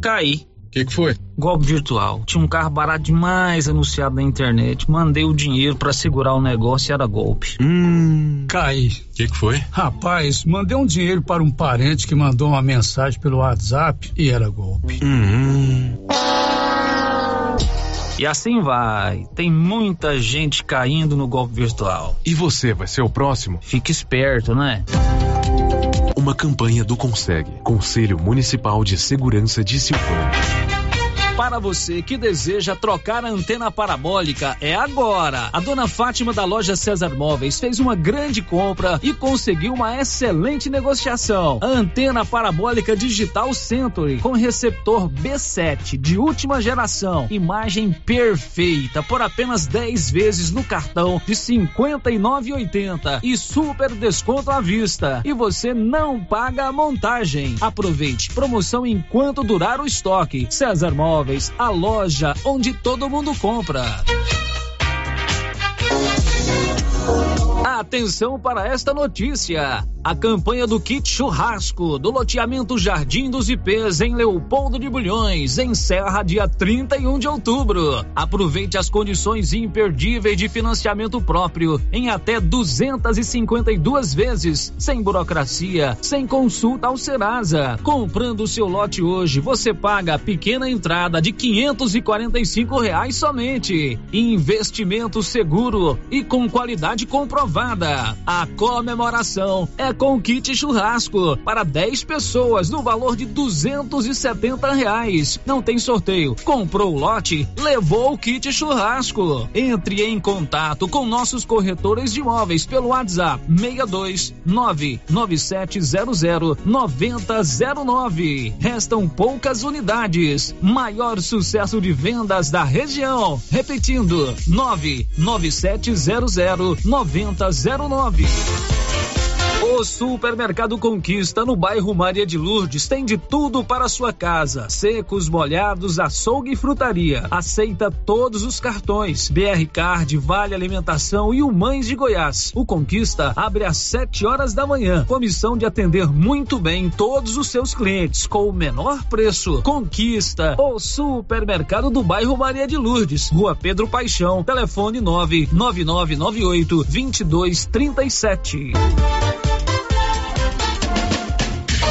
Caí. O que, que foi? Golpe virtual. Tinha um carro barato demais anunciado na internet. Mandei o dinheiro para segurar o negócio e era golpe. Hum. Caí. O que, que foi? Rapaz, mandei um dinheiro para um parente que mandou uma mensagem pelo WhatsApp e era golpe. Hum. E assim vai. Tem muita gente caindo no golpe virtual. E você vai ser o próximo? Fique esperto, né? Uma campanha do Consegue, Conselho Municipal de Segurança de Silvânia. Para você que deseja trocar a antena parabólica, é agora. A dona Fátima da loja César Móveis fez uma grande compra e conseguiu uma excelente negociação. A antena parabólica digital Century com receptor B7 de última geração, imagem perfeita por apenas 10 vezes no cartão de 59,80 e super desconto à vista. E você não paga a montagem. Aproveite promoção enquanto durar o estoque. César Móveis a loja onde todo mundo compra. Atenção para esta notícia. A campanha do kit churrasco do loteamento Jardim dos IPs em Leopoldo de Bulhões encerra dia 31 de outubro. Aproveite as condições imperdíveis de financiamento próprio em até 252 vezes, sem burocracia, sem consulta ao Serasa. Comprando o seu lote hoje, você paga a pequena entrada de 545 reais somente. Investimento seguro e com qualidade comprovada. A comemoração é com kit churrasco para 10 pessoas no valor de 270 reais. Não tem sorteio. Comprou o lote, levou o kit churrasco. Entre em contato com nossos corretores de imóveis pelo WhatsApp 62 99700 9009. Restam poucas unidades. Maior sucesso de vendas da região. Repetindo 99700 9009 zero nove. O Supermercado Conquista no bairro Maria de Lourdes tem de tudo para sua casa: secos, molhados, açougue e frutaria. Aceita todos os cartões: BR Card, Vale Alimentação e o Mães de Goiás. O Conquista abre às 7 horas da manhã, com missão de atender muito bem todos os seus clientes com o menor preço. Conquista, o supermercado do bairro Maria de Lourdes, Rua Pedro Paixão, telefone 99998 2237.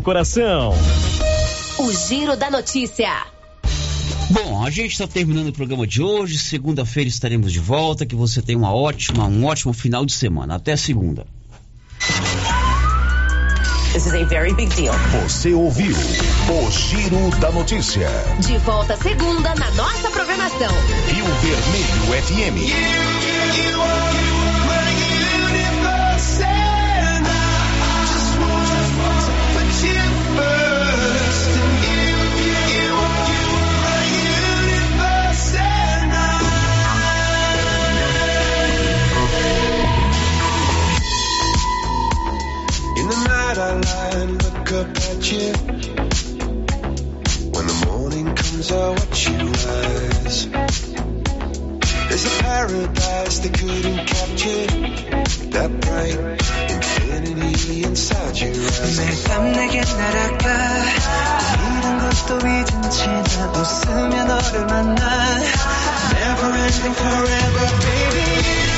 coração. O Giro da Notícia. Bom, a gente está terminando o programa de hoje. Segunda-feira estaremos de volta. Que você tenha uma ótima, um ótimo final de semana. Até segunda. This is a very big deal. Você ouviu o Giro da Notícia. De volta segunda na nossa programação. Rio Vermelho FM. In the night I lie and look up at you. When the morning comes I watch you rise. There's a paradise they couldn't capture. That bright infinity inside your eyes. 매일 밤 내게 날아가 꿈이란 것도 잊은 채 나 웃으며 너를 만나 Never ending forever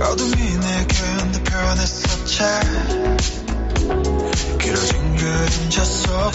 어둠이 내게 내 편에 스쳐 길어진 그림자 속